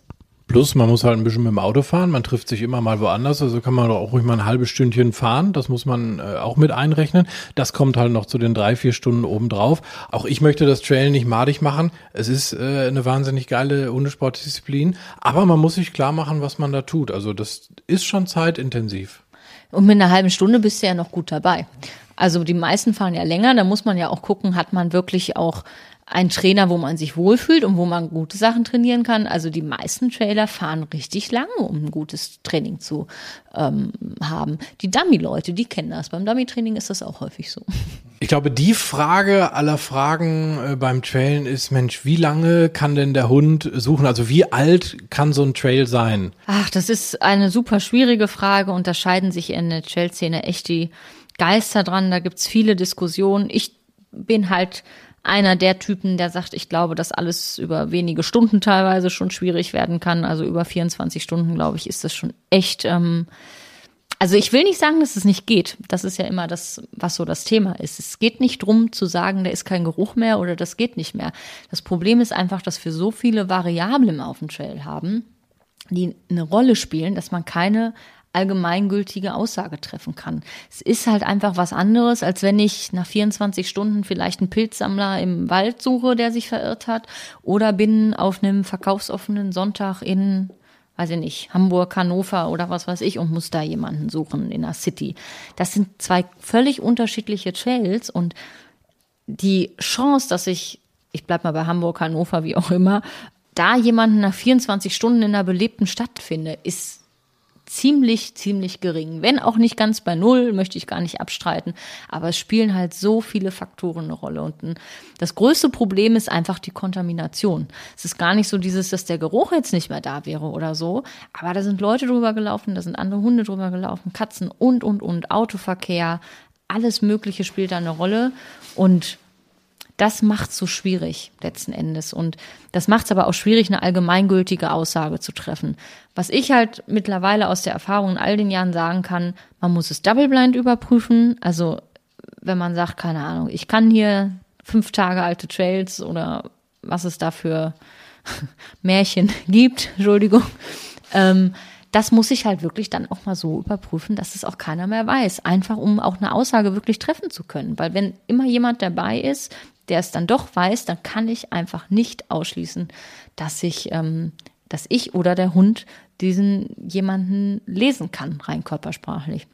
Plus, man muss halt ein bisschen mit dem Auto fahren. Man trifft sich immer mal woanders. Also kann man auch ruhig mal ein halbes Stündchen fahren. Das muss man äh, auch mit einrechnen. Das kommt halt noch zu den drei, vier Stunden obendrauf. Auch ich möchte das Trail nicht madig machen. Es ist äh, eine wahnsinnig geile Hundesportdisziplin. Aber man muss sich klar machen, was man da tut. Also das ist schon zeitintensiv. Und mit einer halben Stunde bist du ja noch gut dabei. Also die meisten fahren ja länger. Da muss man ja auch gucken, hat man wirklich auch ein Trainer, wo man sich wohlfühlt und wo man gute Sachen trainieren kann. Also die meisten Trailer fahren richtig lange, um ein gutes Training zu ähm, haben. Die Dummy-Leute, die kennen das. Beim Dummy-Training ist das auch häufig so. Ich glaube, die Frage aller Fragen äh, beim Trailen ist, Mensch, wie lange kann denn der Hund suchen? Also wie alt kann so ein Trail sein? Ach, das ist eine super schwierige Frage. Unterscheiden sich in der Trail-Szene echt die Geister dran. Da gibt's viele Diskussionen. Ich bin halt einer der Typen, der sagt, ich glaube, dass alles über wenige Stunden teilweise schon schwierig werden kann. Also über 24 Stunden, glaube ich, ist das schon echt. Ähm, also ich will nicht sagen, dass es nicht geht. Das ist ja immer das, was so das Thema ist. Es geht nicht drum zu sagen, da ist kein Geruch mehr oder das geht nicht mehr. Das Problem ist einfach, dass wir so viele Variablen auf dem Trail haben, die eine Rolle spielen, dass man keine allgemeingültige Aussage treffen kann. Es ist halt einfach was anderes, als wenn ich nach 24 Stunden vielleicht einen Pilzsammler im Wald suche, der sich verirrt hat, oder bin auf einem verkaufsoffenen Sonntag in, weiß ich nicht, Hamburg, Hannover oder was weiß ich und muss da jemanden suchen in der City. Das sind zwei völlig unterschiedliche Trails und die Chance, dass ich, ich bleib mal bei Hamburg, Hannover, wie auch immer, da jemanden nach 24 Stunden in einer belebten Stadt finde, ist ziemlich, ziemlich gering. Wenn auch nicht ganz bei Null, möchte ich gar nicht abstreiten. Aber es spielen halt so viele Faktoren eine Rolle. Und das größte Problem ist einfach die Kontamination. Es ist gar nicht so dieses, dass der Geruch jetzt nicht mehr da wäre oder so. Aber da sind Leute drüber gelaufen, da sind andere Hunde drüber gelaufen, Katzen und, und, und, Autoverkehr. Alles Mögliche spielt da eine Rolle. Und das macht so schwierig letzten Endes. Und das macht es aber auch schwierig, eine allgemeingültige Aussage zu treffen. Was ich halt mittlerweile aus der Erfahrung in all den Jahren sagen kann, man muss es double blind überprüfen. Also wenn man sagt, keine Ahnung, ich kann hier fünf Tage alte Trails oder was es da für Märchen gibt, Entschuldigung, ähm, das muss ich halt wirklich dann auch mal so überprüfen, dass es auch keiner mehr weiß. Einfach um auch eine Aussage wirklich treffen zu können. Weil wenn immer jemand dabei ist, der es dann doch weiß, dann kann ich einfach nicht ausschließen, dass ich, ähm, dass ich oder der Hund diesen jemanden lesen kann, rein körpersprachlich.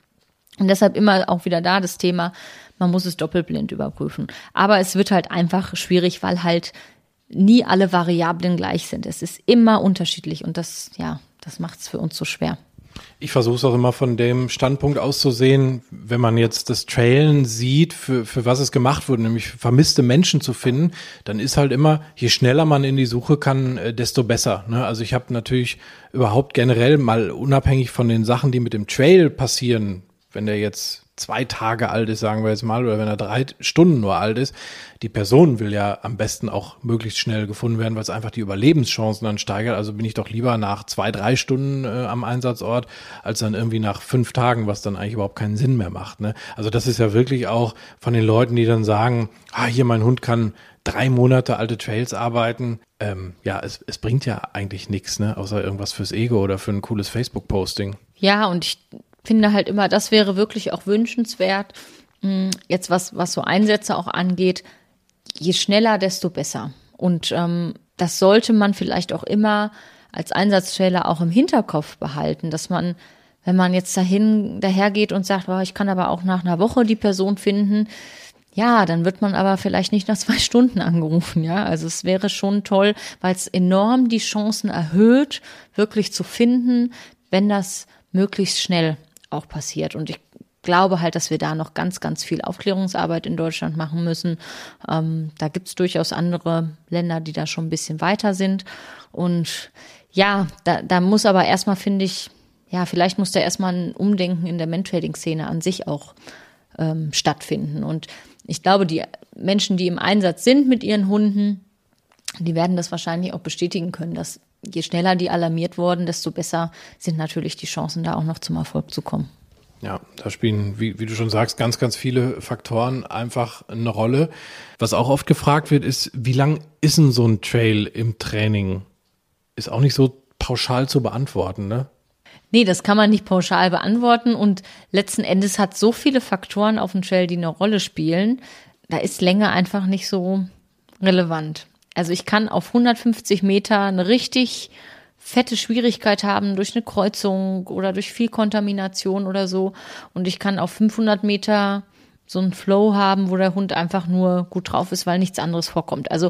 Und deshalb immer auch wieder da das Thema, man muss es doppelblind überprüfen. Aber es wird halt einfach schwierig, weil halt nie alle Variablen gleich sind. Es ist immer unterschiedlich und das, ja, das macht es für uns so schwer. Ich versuche es auch immer von dem Standpunkt auszusehen, wenn man jetzt das Trailen sieht, für, für was es gemacht wurde, nämlich vermisste Menschen zu finden, dann ist halt immer, je schneller man in die Suche kann, äh, desto besser. Ne? Also ich habe natürlich überhaupt generell mal unabhängig von den Sachen, die mit dem Trail passieren, wenn der jetzt zwei Tage alt ist, sagen wir jetzt mal, oder wenn er drei Stunden nur alt ist, die Person will ja am besten auch möglichst schnell gefunden werden, weil es einfach die Überlebenschancen dann steigert. Also bin ich doch lieber nach zwei, drei Stunden äh, am Einsatzort, als dann irgendwie nach fünf Tagen, was dann eigentlich überhaupt keinen Sinn mehr macht. Ne? Also das ist ja wirklich auch von den Leuten, die dann sagen, ah, hier mein Hund kann drei Monate alte Trails arbeiten. Ähm, ja, es, es bringt ja eigentlich nichts, ne? außer irgendwas fürs Ego oder für ein cooles Facebook-Posting. Ja, und ich finde halt immer, das wäre wirklich auch wünschenswert. Hm, jetzt was, was so Einsätze auch angeht, je schneller, desto besser. Und ähm, das sollte man vielleicht auch immer als Einsatzstelle auch im Hinterkopf behalten, dass man, wenn man jetzt dahin dahergeht und sagt, oh, ich kann aber auch nach einer Woche die Person finden, ja, dann wird man aber vielleicht nicht nach zwei Stunden angerufen, ja. Also es wäre schon toll, weil es enorm die Chancen erhöht, wirklich zu finden, wenn das möglichst schnell auch passiert. Und ich glaube halt, dass wir da noch ganz, ganz viel Aufklärungsarbeit in Deutschland machen müssen. Ähm, da gibt es durchaus andere Länder, die da schon ein bisschen weiter sind. Und ja, da, da muss aber erstmal, finde ich, ja, vielleicht muss da erstmal ein Umdenken in der Mentrading-Szene an sich auch ähm, stattfinden. Und ich glaube, die Menschen, die im Einsatz sind mit ihren Hunden, die werden das wahrscheinlich auch bestätigen können, dass je schneller die alarmiert wurden, desto besser sind natürlich die Chancen, da auch noch zum Erfolg zu kommen. Ja, da spielen, wie, wie, du schon sagst, ganz, ganz viele Faktoren einfach eine Rolle. Was auch oft gefragt wird, ist, wie lang ist denn so ein Trail im Training? Ist auch nicht so pauschal zu beantworten, ne? Nee, das kann man nicht pauschal beantworten und letzten Endes hat so viele Faktoren auf dem Trail, die eine Rolle spielen. Da ist Länge einfach nicht so relevant. Also ich kann auf 150 Meter eine richtig fette Schwierigkeit haben durch eine Kreuzung oder durch viel Kontamination oder so. Und ich kann auf 500 Meter so einen Flow haben, wo der Hund einfach nur gut drauf ist, weil nichts anderes vorkommt. Also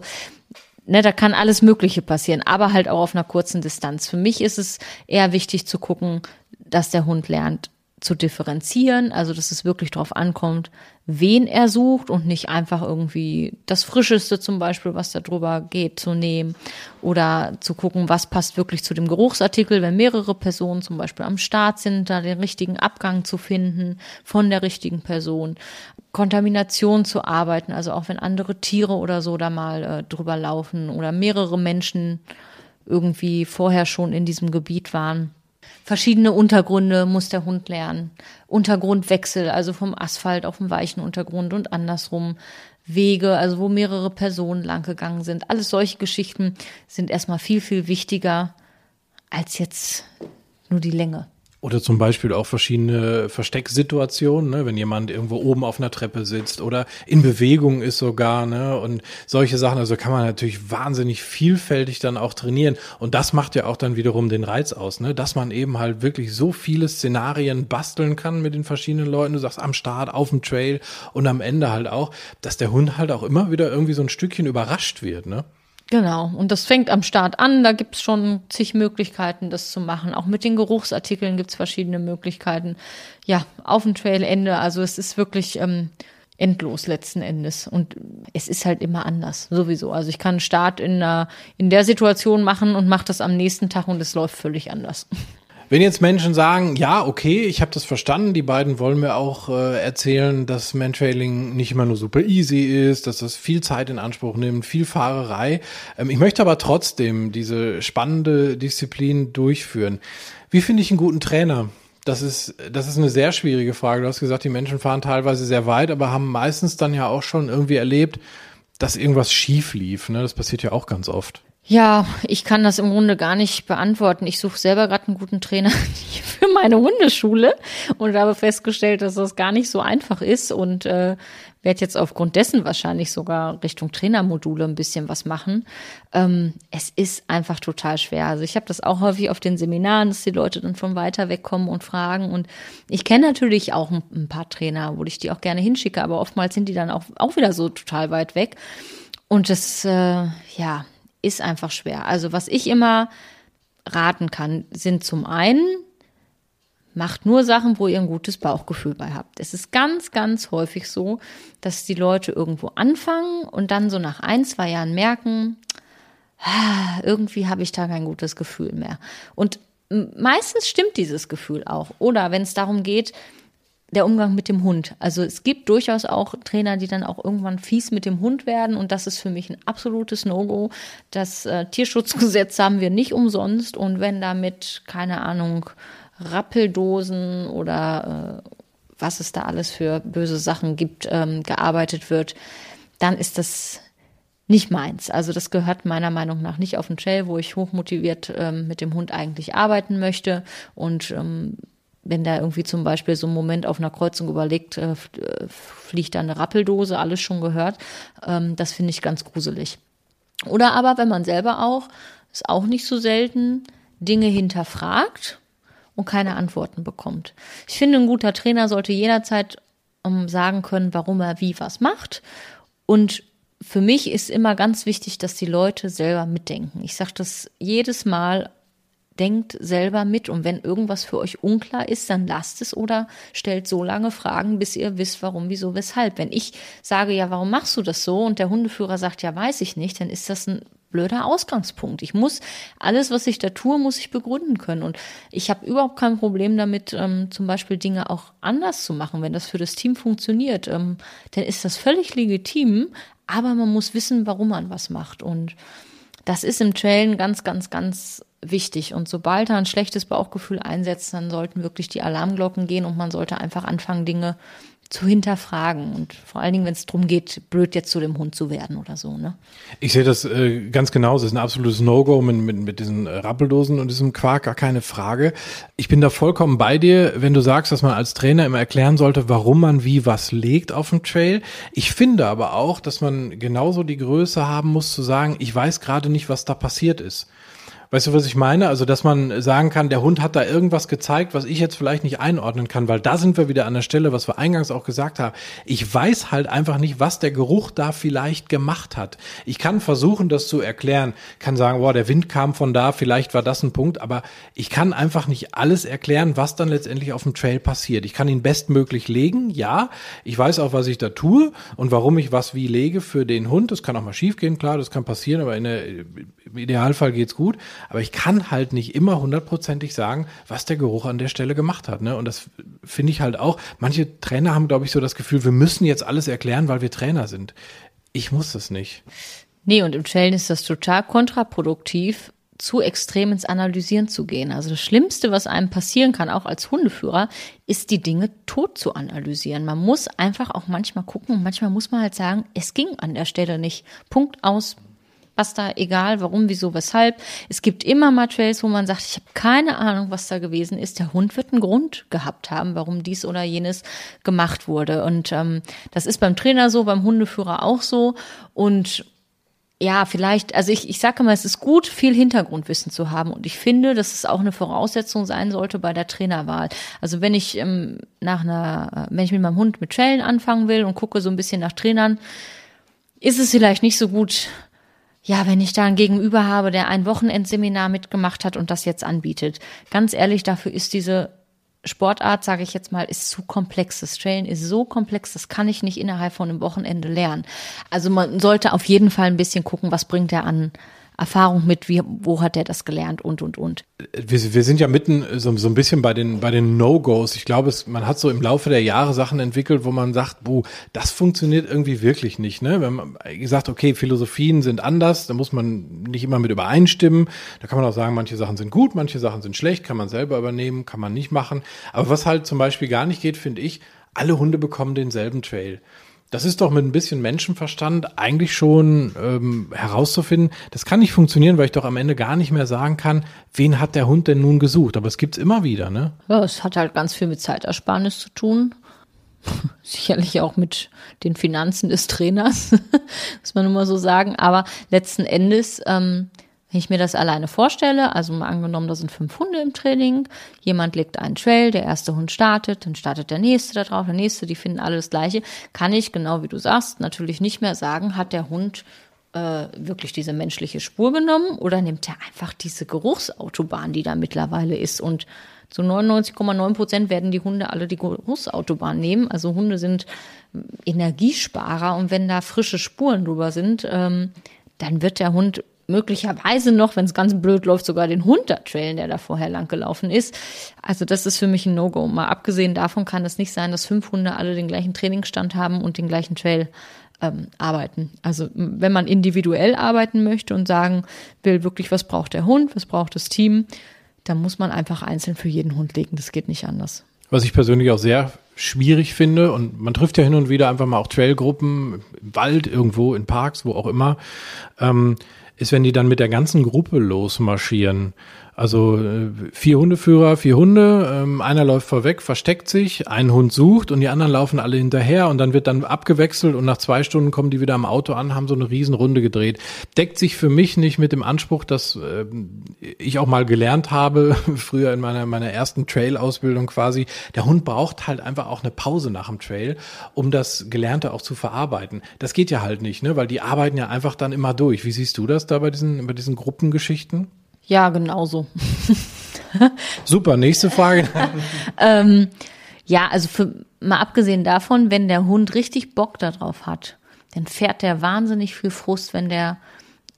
ne, da kann alles Mögliche passieren, aber halt auch auf einer kurzen Distanz. Für mich ist es eher wichtig zu gucken, dass der Hund lernt, zu differenzieren, also dass es wirklich darauf ankommt, wen er sucht und nicht einfach irgendwie das Frischeste zum Beispiel, was da drüber geht, zu nehmen oder zu gucken, was passt wirklich zu dem Geruchsartikel, wenn mehrere Personen zum Beispiel am Start sind, da den richtigen Abgang zu finden von der richtigen Person, Kontamination zu arbeiten, also auch wenn andere Tiere oder so da mal äh, drüber laufen oder mehrere Menschen irgendwie vorher schon in diesem Gebiet waren Verschiedene Untergründe muss der Hund lernen. Untergrundwechsel, also vom Asphalt auf den weichen Untergrund und andersrum. Wege, also wo mehrere Personen langgegangen sind. Alles solche Geschichten sind erstmal viel, viel wichtiger als jetzt nur die Länge. Oder zum Beispiel auch verschiedene Verstecksituationen, ne? wenn jemand irgendwo oben auf einer Treppe sitzt oder in Bewegung ist sogar, ne? Und solche Sachen, also kann man natürlich wahnsinnig vielfältig dann auch trainieren. Und das macht ja auch dann wiederum den Reiz aus, ne? Dass man eben halt wirklich so viele Szenarien basteln kann mit den verschiedenen Leuten. Du sagst am Start, auf dem Trail und am Ende halt auch, dass der Hund halt auch immer wieder irgendwie so ein Stückchen überrascht wird, ne? Genau, und das fängt am Start an, da gibt's schon zig Möglichkeiten, das zu machen. Auch mit den Geruchsartikeln gibt's verschiedene Möglichkeiten. Ja, auf dem Trailende, also es ist wirklich ähm, endlos letzten Endes. Und es ist halt immer anders, sowieso. Also ich kann einen Start in, einer, in der Situation machen und mache das am nächsten Tag und es läuft völlig anders. Wenn jetzt Menschen sagen, ja, okay, ich habe das verstanden, die beiden wollen mir auch äh, erzählen, dass Mantrailing nicht immer nur super easy ist, dass das viel Zeit in Anspruch nimmt, viel Fahrerei. Ähm, ich möchte aber trotzdem diese spannende Disziplin durchführen. Wie finde ich einen guten Trainer? Das ist, das ist eine sehr schwierige Frage. Du hast gesagt, die Menschen fahren teilweise sehr weit, aber haben meistens dann ja auch schon irgendwie erlebt, dass irgendwas schief lief. Ne? Das passiert ja auch ganz oft. Ja, ich kann das im Grunde gar nicht beantworten. Ich suche selber gerade einen guten Trainer für meine Hundeschule und habe festgestellt, dass das gar nicht so einfach ist und äh, werde jetzt aufgrund dessen wahrscheinlich sogar Richtung Trainermodule ein bisschen was machen. Ähm, es ist einfach total schwer. Also ich habe das auch häufig auf den Seminaren, dass die Leute dann von weiter weg kommen und fragen. Und ich kenne natürlich auch ein, ein paar Trainer, wo ich die auch gerne hinschicke, aber oftmals sind die dann auch, auch wieder so total weit weg. Und das, äh, ja, ist einfach schwer. Also was ich immer raten kann, sind zum einen macht nur Sachen, wo ihr ein gutes Bauchgefühl bei habt. Es ist ganz, ganz häufig so, dass die Leute irgendwo anfangen und dann so nach ein, zwei Jahren merken, ah, irgendwie habe ich da kein gutes Gefühl mehr. Und meistens stimmt dieses Gefühl auch. Oder wenn es darum geht, der Umgang mit dem Hund. Also es gibt durchaus auch Trainer, die dann auch irgendwann fies mit dem Hund werden und das ist für mich ein absolutes No-Go. Das äh, Tierschutzgesetz haben wir nicht umsonst und wenn damit, keine Ahnung, Rappeldosen oder äh, was es da alles für böse Sachen gibt, ähm, gearbeitet wird, dann ist das nicht meins. Also das gehört meiner Meinung nach nicht auf den Trail, wo ich hochmotiviert ähm, mit dem Hund eigentlich arbeiten möchte und ähm, wenn da irgendwie zum Beispiel so ein Moment auf einer Kreuzung überlegt, äh, äh, fliegt da eine Rappeldose, alles schon gehört. Ähm, das finde ich ganz gruselig. Oder aber, wenn man selber auch, ist auch nicht so selten, Dinge hinterfragt und keine Antworten bekommt. Ich finde, ein guter Trainer sollte jederzeit um, sagen können, warum er wie was macht. Und für mich ist immer ganz wichtig, dass die Leute selber mitdenken. Ich sage das jedes Mal denkt selber mit und wenn irgendwas für euch unklar ist, dann lasst es oder stellt so lange Fragen, bis ihr wisst, warum, wieso, weshalb. Wenn ich sage, ja, warum machst du das so und der Hundeführer sagt, ja, weiß ich nicht, dann ist das ein blöder Ausgangspunkt. Ich muss alles, was ich da tue, muss ich begründen können. Und ich habe überhaupt kein Problem damit, ähm, zum Beispiel Dinge auch anders zu machen, wenn das für das Team funktioniert. Ähm, dann ist das völlig legitim, aber man muss wissen, warum man was macht. Und das ist im Trailen ganz, ganz, ganz wichtig. Und sobald da ein schlechtes Bauchgefühl einsetzt, dann sollten wirklich die Alarmglocken gehen und man sollte einfach anfangen, Dinge zu hinterfragen und vor allen Dingen, wenn es darum geht, blöd jetzt zu dem Hund zu werden oder so. Ne? Ich sehe das äh, ganz genauso. Es ist ein absolutes No-Go mit, mit, mit diesen Rappeldosen und diesem Quark, gar keine Frage. Ich bin da vollkommen bei dir, wenn du sagst, dass man als Trainer immer erklären sollte, warum man wie was legt auf dem Trail. Ich finde aber auch, dass man genauso die Größe haben muss zu sagen, ich weiß gerade nicht, was da passiert ist. Weißt du, was ich meine? Also, dass man sagen kann, der Hund hat da irgendwas gezeigt, was ich jetzt vielleicht nicht einordnen kann, weil da sind wir wieder an der Stelle, was wir eingangs auch gesagt haben. Ich weiß halt einfach nicht, was der Geruch da vielleicht gemacht hat. Ich kann versuchen, das zu erklären, kann sagen, boah, der Wind kam von da, vielleicht war das ein Punkt, aber ich kann einfach nicht alles erklären, was dann letztendlich auf dem Trail passiert. Ich kann ihn bestmöglich legen, ja. Ich weiß auch, was ich da tue und warum ich was wie lege für den Hund. Das kann auch mal schiefgehen, klar, das kann passieren, aber der, im Idealfall geht's gut. Aber ich kann halt nicht immer hundertprozentig sagen, was der Geruch an der Stelle gemacht hat. Ne? Und das finde ich halt auch. Manche Trainer haben, glaube ich, so das Gefühl, wir müssen jetzt alles erklären, weil wir Trainer sind. Ich muss das nicht. Nee, und im Chellen ist das total kontraproduktiv, zu extrem ins Analysieren zu gehen. Also das Schlimmste, was einem passieren kann, auch als Hundeführer, ist die Dinge tot zu analysieren. Man muss einfach auch manchmal gucken und manchmal muss man halt sagen, es ging an der Stelle nicht. Punkt aus, Basta, egal warum, wieso, weshalb. Es gibt immer mal Trails, wo man sagt, ich habe keine Ahnung, was da gewesen ist. Der Hund wird einen Grund gehabt haben, warum dies oder jenes gemacht wurde. Und ähm, das ist beim Trainer so, beim Hundeführer auch so. Und ja, vielleicht, also ich, ich sage mal, es ist gut, viel Hintergrundwissen zu haben. Und ich finde, dass es auch eine Voraussetzung sein sollte bei der Trainerwahl. Also wenn ich ähm, nach einer, wenn ich mit meinem Hund mit Trainen anfangen will und gucke so ein bisschen nach Trainern, ist es vielleicht nicht so gut, ja, wenn ich da ein Gegenüber habe, der ein Wochenendseminar mitgemacht hat und das jetzt anbietet. Ganz ehrlich, dafür ist diese Sportart, sage ich jetzt mal, ist zu komplex. Das Trailen ist so komplex, das kann ich nicht innerhalb von einem Wochenende lernen. Also man sollte auf jeden Fall ein bisschen gucken, was bringt er an Erfahrung mit, wie, wo hat er das gelernt und, und, und. Wir, wir sind ja mitten so, so ein bisschen bei den, bei den No-Gos. Ich glaube, es, man hat so im Laufe der Jahre Sachen entwickelt, wo man sagt, boah, das funktioniert irgendwie wirklich nicht. Ne? Wenn man gesagt, okay, Philosophien sind anders, da muss man nicht immer mit übereinstimmen. Da kann man auch sagen, manche Sachen sind gut, manche Sachen sind schlecht, kann man selber übernehmen, kann man nicht machen. Aber was halt zum Beispiel gar nicht geht, finde ich, alle Hunde bekommen denselben Trail. Das ist doch mit ein bisschen Menschenverstand eigentlich schon ähm, herauszufinden. Das kann nicht funktionieren, weil ich doch am Ende gar nicht mehr sagen kann, wen hat der Hund denn nun gesucht. Aber es gibt's immer wieder, ne? Ja, es hat halt ganz viel mit Zeitersparnis zu tun. Sicherlich auch mit den Finanzen des Trainers, muss man immer so sagen. Aber letzten Endes ähm, wenn ich mir das alleine vorstelle, also mal angenommen, da sind fünf Hunde im Training, jemand legt einen Trail, der erste Hund startet, dann startet der nächste da drauf, der nächste, die finden alle das Gleiche, kann ich, genau wie du sagst, natürlich nicht mehr sagen, hat der Hund äh, wirklich diese menschliche Spur genommen oder nimmt er einfach diese Geruchsautobahn, die da mittlerweile ist und Zu 99,9 Prozent werden die Hunde alle die Großautobahn nehmen. Also Hunde sind Energiesparer und wenn da frische Spuren drüber sind, ähm, dann wird der Hund möglicherweise noch, wenn es ganz blöd läuft, sogar den Hund da trailen, der da vorher lang gelaufen ist. Also das ist für mich ein No-Go. Mal abgesehen davon kann es nicht sein, dass fünf Hunde alle den gleichen Trainingsstand haben und den gleichen Trail ähm, arbeiten. Also wenn man individuell arbeiten möchte und sagen will, wirklich, was braucht der Hund, was braucht das Team, dann muss man einfach einzeln für jeden Hund legen. Das geht nicht anders. Was ich persönlich auch sehr schwierig finde und man trifft ja hin und wieder einfach mal auch Trailgruppen im Wald irgendwo in Parks, wo auch immer. Ähm, ist, wenn die dann mit der ganzen Gruppe losmarschieren. Also äh, vier Hundeführer, vier Hunde, ähm, einer läuft vorweg, versteckt sich, ein Hund sucht und die anderen laufen alle hinterher und dann wird dann abgewechselt und nach zwei Stunden kommen die wieder am Auto an, haben so eine Riesenrunde gedreht. Deckt sich für mich nicht mit dem Anspruch, dass äh, ich auch mal gelernt habe, früher in meiner, meiner ersten Trail-Ausbildung quasi, der Hund braucht halt einfach auch eine Pause nach dem Trail, um das Gelernte auch zu verarbeiten. Das geht ja halt nicht, ne? weil die arbeiten ja einfach dann immer durch. Wie siehst du das da bei diesen, bei diesen Gruppengeschichten? Ja, genauso. Super, nächste Frage. ähm, ja, also für, mal abgesehen davon, wenn der Hund richtig Bock darauf hat, dann fährt der wahnsinnig viel Frust, wenn der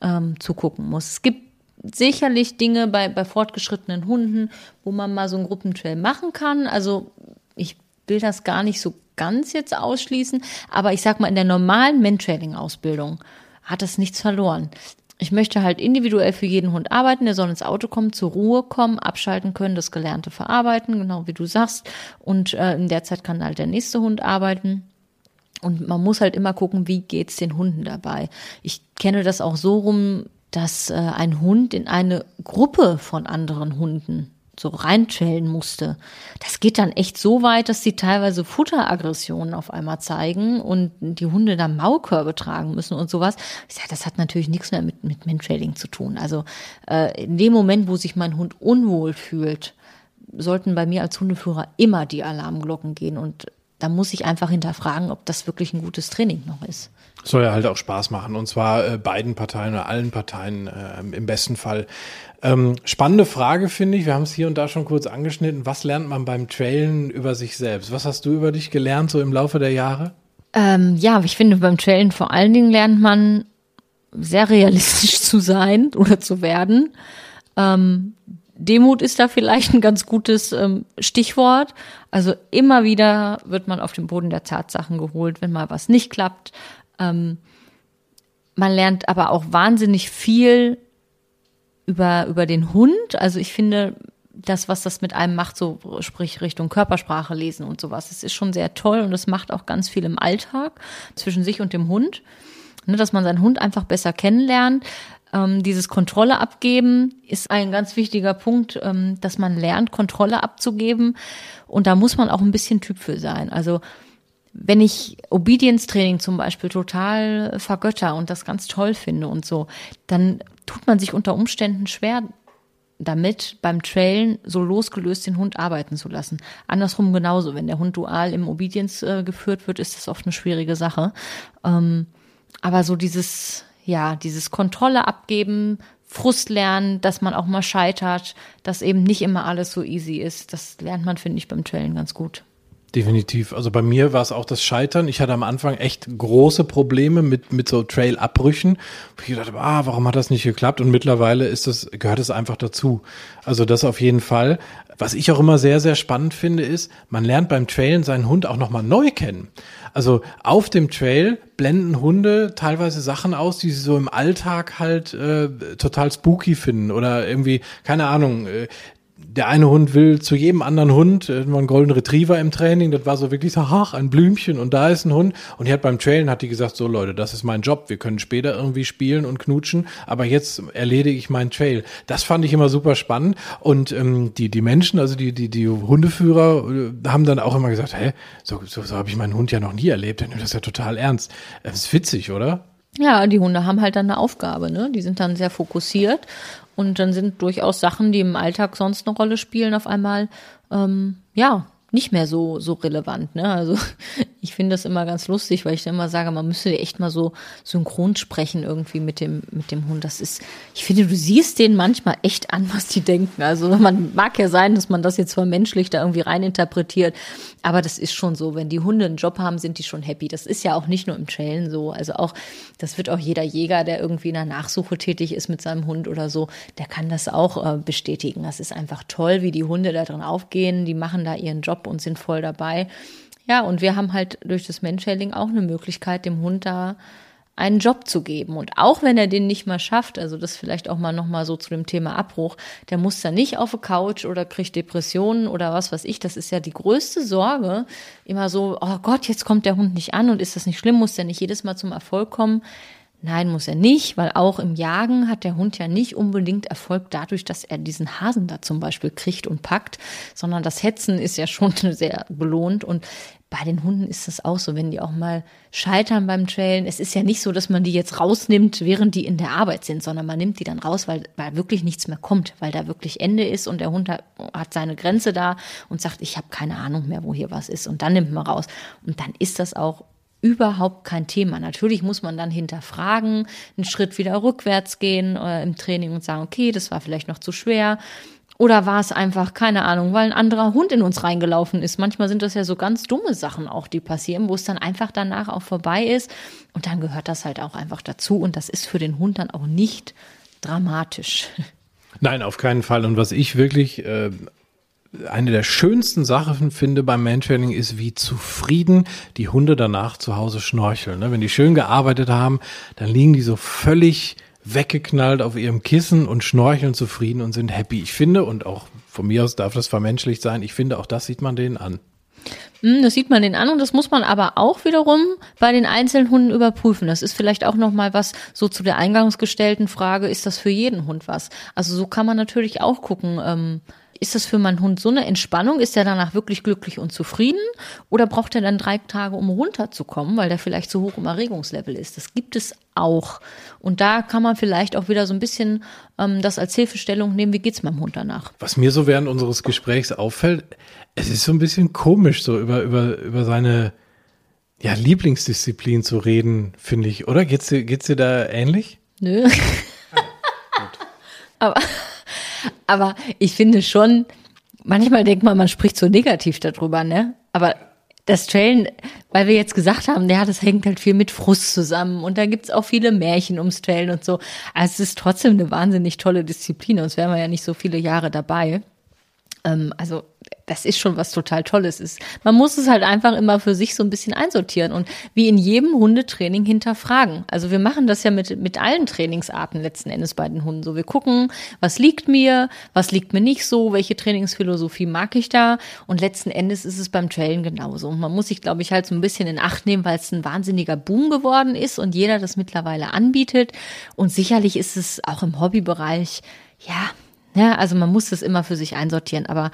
ähm, zugucken muss. Es gibt sicherlich Dinge bei, bei fortgeschrittenen Hunden, wo man mal so einen Gruppentrail machen kann. Also ich will das gar nicht so ganz jetzt ausschließen, aber ich sag mal, in der normalen Mentrailing-Ausbildung hat das nichts verloren ich möchte halt individuell für jeden Hund arbeiten, der soll ins Auto kommen, zur Ruhe kommen, abschalten können, das Gelernte verarbeiten, genau wie du sagst. Und äh, in der Zeit kann halt der nächste Hund arbeiten. Und man muss halt immer gucken, wie geht's den Hunden dabei. Ich kenne das auch so rum, dass äh, ein Hund in eine Gruppe von anderen Hunden so reinschellen musste. Das geht dann echt so weit, dass sie teilweise Futteraggressionen auf einmal zeigen und die Hunde dann Maulkörbe tragen müssen und sowas. Ich sage, das hat natürlich nichts mehr mit, mit Mentrailing zu tun. Also äh, in dem Moment, wo sich mein Hund unwohl fühlt, sollten bei mir als Hundeführer immer die Alarmglocken gehen und da muss ich einfach hinterfragen, ob das wirklich ein gutes Training noch ist. Soll ja halt auch Spaß machen und zwar äh, beiden Parteien oder allen Parteien äh, im besten Fall. Ähm, spannende Frage finde ich. Wir haben es hier und da schon kurz angeschnitten. Was lernt man beim Trailen über sich selbst? Was hast du über dich gelernt so im Laufe der Jahre? Ähm, ja, ich finde beim Trailen vor allen Dingen lernt man sehr realistisch zu sein oder zu werden. Ähm, Demut ist da vielleicht ein ganz gutes ähm, Stichwort. Also immer wieder wird man auf den Boden der Tatsachen geholt, wenn mal was nicht klappt. Ähm, man lernt aber auch wahnsinnig viel über, über den Hund. Also ich finde, das, was das mit einem macht, so sprich Richtung Körpersprache lesen und sowas, das ist schon sehr toll und das macht auch ganz viel im Alltag zwischen sich und dem Hund. Ne, dass man seinen Hund einfach besser kennenlernt. Ähm, dieses Kontrolle abgeben ist ein ganz wichtiger Punkt, ähm, dass man lernt, Kontrolle abzugeben. Und da muss man auch ein bisschen Typ für sein. Also wenn ich Obedience-Training zum Beispiel total vergötter und das ganz toll finde und so, dann tut man sich unter Umständen schwer damit, beim Trailen so losgelöst den Hund arbeiten zu lassen. Andersrum genauso. Wenn der Hund dual im Obedience äh, geführt wird, ist das oft eine schwierige Sache. Ähm, aber so dieses, ja, dieses Kontrolle abgeben, Frust lernen, dass man auch mal scheitert, dass eben nicht immer alles so easy ist, das lernt man, finde ich, beim Trailen ganz gut. Definitiv. Also bei mir war es auch das Scheitern. Ich hatte am Anfang echt große Probleme mit, mit so Trail-Abbrüchen. Ich dachte, ah, warum hat das nicht geklappt? Und mittlerweile ist das, gehört es einfach dazu. Also das auf jeden Fall. Was ich auch immer sehr, sehr spannend finde, ist, man lernt beim Trailen seinen Hund auch nochmal neu kennen. Also auf dem Trail blenden Hunde teilweise Sachen aus, die sie so im Alltag halt äh, total spooky finden oder irgendwie, keine Ahnung, äh, der eine Hund will zu jedem anderen Hund, äh, war ein Golden Retriever im Training, das war so wirklich so, ach, ein Blümchen und da ist ein Hund. Und die hat beim Trailen, hat die gesagt, so Leute, das ist mein Job, wir können später irgendwie spielen und knutschen, aber jetzt erledige ich meinen Trail. Das fand ich immer super spannend und ähm, die, die Menschen, also die, die, die Hundeführer äh, haben dann auch immer gesagt, hä, so, so, so habe ich meinen Hund ja noch nie erlebt, das ist ja total ernst. Das ist witzig, oder? Ja, die Hunde haben halt dann eine Aufgabe, ne? Die sind dann sehr fokussiert und dann sind durchaus Sachen, die im Alltag sonst eine Rolle spielen, auf einmal, ähm, ja, nicht mehr so, so relevant. Ne? Also ich finde das immer ganz lustig, weil ich dann immer sage, man müsste echt mal so synchron sprechen irgendwie mit dem, mit dem Hund. Das ist, ich finde, du siehst denen manchmal echt an, was die denken. Also man mag ja sein, dass man das jetzt menschlich da irgendwie reininterpretiert. Aber das ist schon so. Wenn die Hunde einen Job haben, sind die schon happy. Das ist ja auch nicht nur im Trailen so. Also auch, das wird auch jeder Jäger, der irgendwie in der Nachsuche tätig ist mit seinem Hund oder so, der kann das auch äh, bestätigen. Das ist einfach toll, wie die Hunde da drin aufgehen. Die machen da ihren Job und sind voll dabei. Ja, und wir haben halt durch das Manshaling auch eine Möglichkeit, dem Hund da einen Job zu geben. Und auch wenn er den nicht mal schafft, also das vielleicht auch mal nochmal so zu dem Thema Abbruch, der muss dann nicht auf die Couch oder kriegt Depressionen oder was weiß ich. Das ist ja die größte Sorge. Immer so, oh Gott, jetzt kommt der Hund nicht an und ist das nicht schlimm? Muss der nicht jedes Mal zum Erfolg kommen? Nein, muss er nicht, weil auch im Jagen hat der Hund ja nicht unbedingt Erfolg dadurch, dass er diesen Hasen da zum Beispiel kriegt und packt, sondern das Hetzen ist ja schon sehr belohnt und bei den Hunden ist das auch so, wenn die auch mal scheitern beim Trailen. Es ist ja nicht so, dass man die jetzt rausnimmt, während die in der Arbeit sind, sondern man nimmt die dann raus, weil, weil wirklich nichts mehr kommt, weil da wirklich Ende ist und der Hund hat, seine Grenze da und sagt, ich habe keine Ahnung mehr, wo hier was ist. Und dann nimmt man raus. Und dann ist das auch überhaupt kein Thema. Natürlich muss man dann hinterfragen, einen Schritt wieder rückwärts gehen äh, im Training und sagen, okay, das war vielleicht noch zu schwer oder war es einfach, keine Ahnung, weil ein anderer Hund in uns reingelaufen ist? Manchmal sind das ja so ganz dumme Sachen auch, die passieren, wo es dann einfach danach auch vorbei ist. Und dann gehört das halt auch einfach dazu. Und das ist für den Hund dann auch nicht dramatisch. Nein, auf keinen Fall. Und was ich wirklich äh, eine der schönsten Sachen finde beim Mantraining ist, wie zufrieden die Hunde danach zu Hause schnorcheln. Ne? Wenn die schön gearbeitet haben, dann liegen die so völlig weggeknallt auf ihrem Kissen und schnorcheln zufrieden und sind happy. Ich finde, und auch von mir aus darf das vermenschlicht sein, ich finde, auch das sieht man denen an. Hm, das sieht man den an und das muss man aber auch wiederum bei den einzelnen Hunden überprüfen. Das ist vielleicht auch noch mal was so zu der eingangs gestellten Frage: Ist das für jeden Hund was? Also so kann man natürlich auch gucken. Ähm, ist das für meinen Hund so eine Entspannung? Ist er danach wirklich glücklich und zufrieden? Oder braucht er dann drei Tage, um runterzukommen, weil der vielleicht zu hoch im Erregungslevel ist? Das gibt es auch. Und da kann man vielleicht auch wieder so ein bisschen ähm, das als Hilfestellung nehmen, wie geht's meinem Hund danach? Was mir so während unseres Gesprächs auffällt, es ist so ein bisschen komisch, so über, über, über seine ja, Lieblingsdisziplin zu reden, finde ich, oder? Geht's dir, geht's dir da ähnlich? Nö. Ah, Aber aber ich finde schon, manchmal denkt man, man spricht so negativ darüber, ne? Aber das Trailen, weil wir jetzt gesagt haben, ja, das hängt halt viel mit Frust zusammen und da gibt's auch viele Märchen ums Trailen und so. Also es ist trotzdem eine wahnsinnig tolle Disziplin, sonst wären wir ja nicht so viele Jahre dabei. Ähm, also das ist schon was total Tolles ist. Man muss es halt einfach immer für sich so ein bisschen einsortieren und wie in jedem Hundetraining hinterfragen. Also wir machen das ja mit, mit allen Trainingsarten letzten Endes bei den Hunden so. Wir gucken, was liegt mir, was liegt mir nicht so, welche Trainingsphilosophie mag ich da und letzten Endes ist es beim Trailen genauso. Und man muss sich, glaube ich, halt so ein bisschen in Acht nehmen, weil es ein wahnsinniger Boom geworden ist und jeder das mittlerweile anbietet und sicherlich ist es auch im Hobbybereich, ja, ja, also man muss das immer für sich einsortieren, aber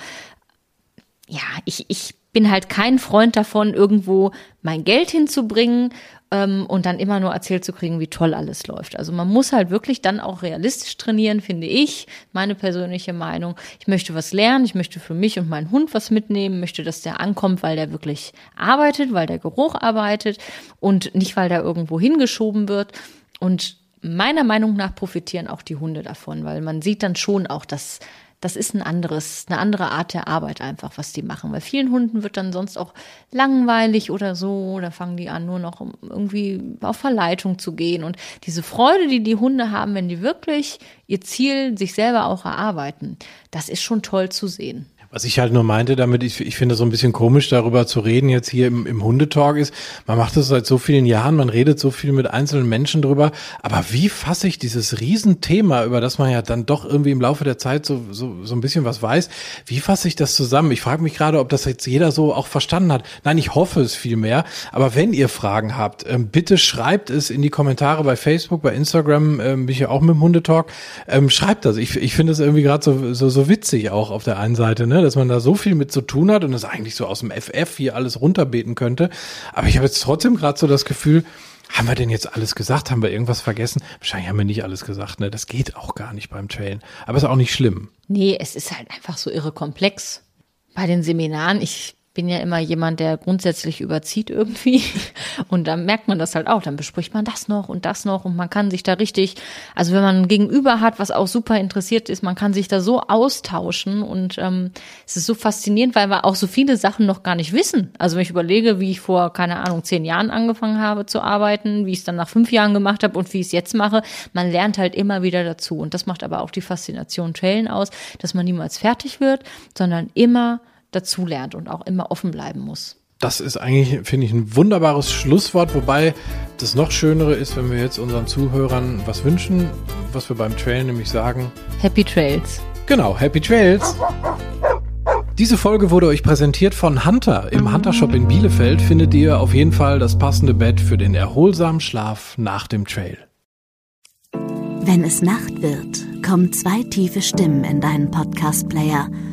ja, ich, ich bin halt kein Freund davon, irgendwo mein Geld hinzubringen ähm, und dann immer nur erzählt zu kriegen, wie toll alles läuft. Also man muss halt wirklich dann auch realistisch trainieren, finde ich, meine persönliche Meinung. Ich möchte was lernen, ich möchte für mich und meinen Hund was mitnehmen, möchte, dass der ankommt, weil der wirklich arbeitet, weil der Geruch arbeitet und nicht, weil der irgendwo hingeschoben wird. Und meiner Meinung nach profitieren auch die Hunde davon, weil man sieht dann schon auch, dass das ist ein anderes, eine andere Art der Arbeit einfach, was die machen. Weil vielen Hunden wird dann sonst auch langweilig oder so, da fangen die an, nur noch irgendwie auf Verleitung zu gehen. Und diese Freude, die die Hunde haben, wenn die wirklich ihr Ziel sich selber auch erarbeiten, das ist schon toll zu sehen. Was ich halt nur meinte damit, ich, ich finde so ein bisschen komisch darüber zu reden jetzt hier im, im Hundetalk ist, man macht das seit so vielen Jahren, man redet so viel mit einzelnen Menschen drüber, aber wie fasse ich dieses Riesenthema, über das man ja dann doch irgendwie im Laufe der Zeit so, so, so ein bisschen was weiß, wie fasse ich das zusammen? Ich frage mich gerade, ob das jetzt jeder so auch verstanden hat. Nein, ich hoffe es viel mehr, aber wenn ihr Fragen habt, ähm, bitte schreibt es in die Kommentare bei Facebook, bei Instagram, ähm, bin ich ja auch mit dem Hundetalk, ähm, schreibt das. Ich, ich finde es irgendwie gerade so, so, so witzig auch auf der einen Seite, ne? Dass man da so viel mit zu tun hat und das eigentlich so aus dem FF hier alles runterbeten könnte. Aber ich habe jetzt trotzdem gerade so das Gefühl, haben wir denn jetzt alles gesagt? Haben wir irgendwas vergessen? Wahrscheinlich haben wir nicht alles gesagt, ne? Das geht auch gar nicht beim Trailen. Aber ist auch nicht schlimm. Nee, es ist halt einfach so irre komplex. Bei den Seminaren, ich bin ja immer jemand, der grundsätzlich überzieht irgendwie. Und dann merkt man das halt auch. Dann bespricht man das noch und das noch und man kann sich da richtig, also wenn man ein Gegenüber hat, was auch super interessiert ist, man kann sich da so austauschen und ähm, es ist so faszinierend, weil wir auch so viele Sachen noch gar nicht wissen. Also wenn ich überlege, wie ich vor, keine Ahnung, zehn Jahren angefangen habe zu arbeiten, wie ich es dann nach fünf Jahren gemacht habe und wie ich es jetzt mache, man lernt halt immer wieder dazu. Und das macht aber auch die Faszination Trailen aus, dass man niemals fertig wird, sondern immer dazulernt und auch immer offen bleiben muss. Das ist eigentlich, finde ich, ein wunderbares Schlusswort, wobei das noch Schönere ist, wenn wir jetzt unseren Zuhörern was wünschen, was wir beim Trail nämlich sagen. Happy Trails. Genau, Happy Trails. Diese Folge wurde euch präsentiert von Hunter. Im Hunter Shop in Bielefeld findet ihr auf jeden Fall das passende Bett für den erholsamen Schlaf nach dem Trail. Wenn es Nacht wird, kommen zwei tiefe Stimmen in deinen Podcast-Player –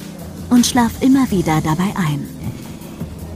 und schlaf immer wieder dabei ein.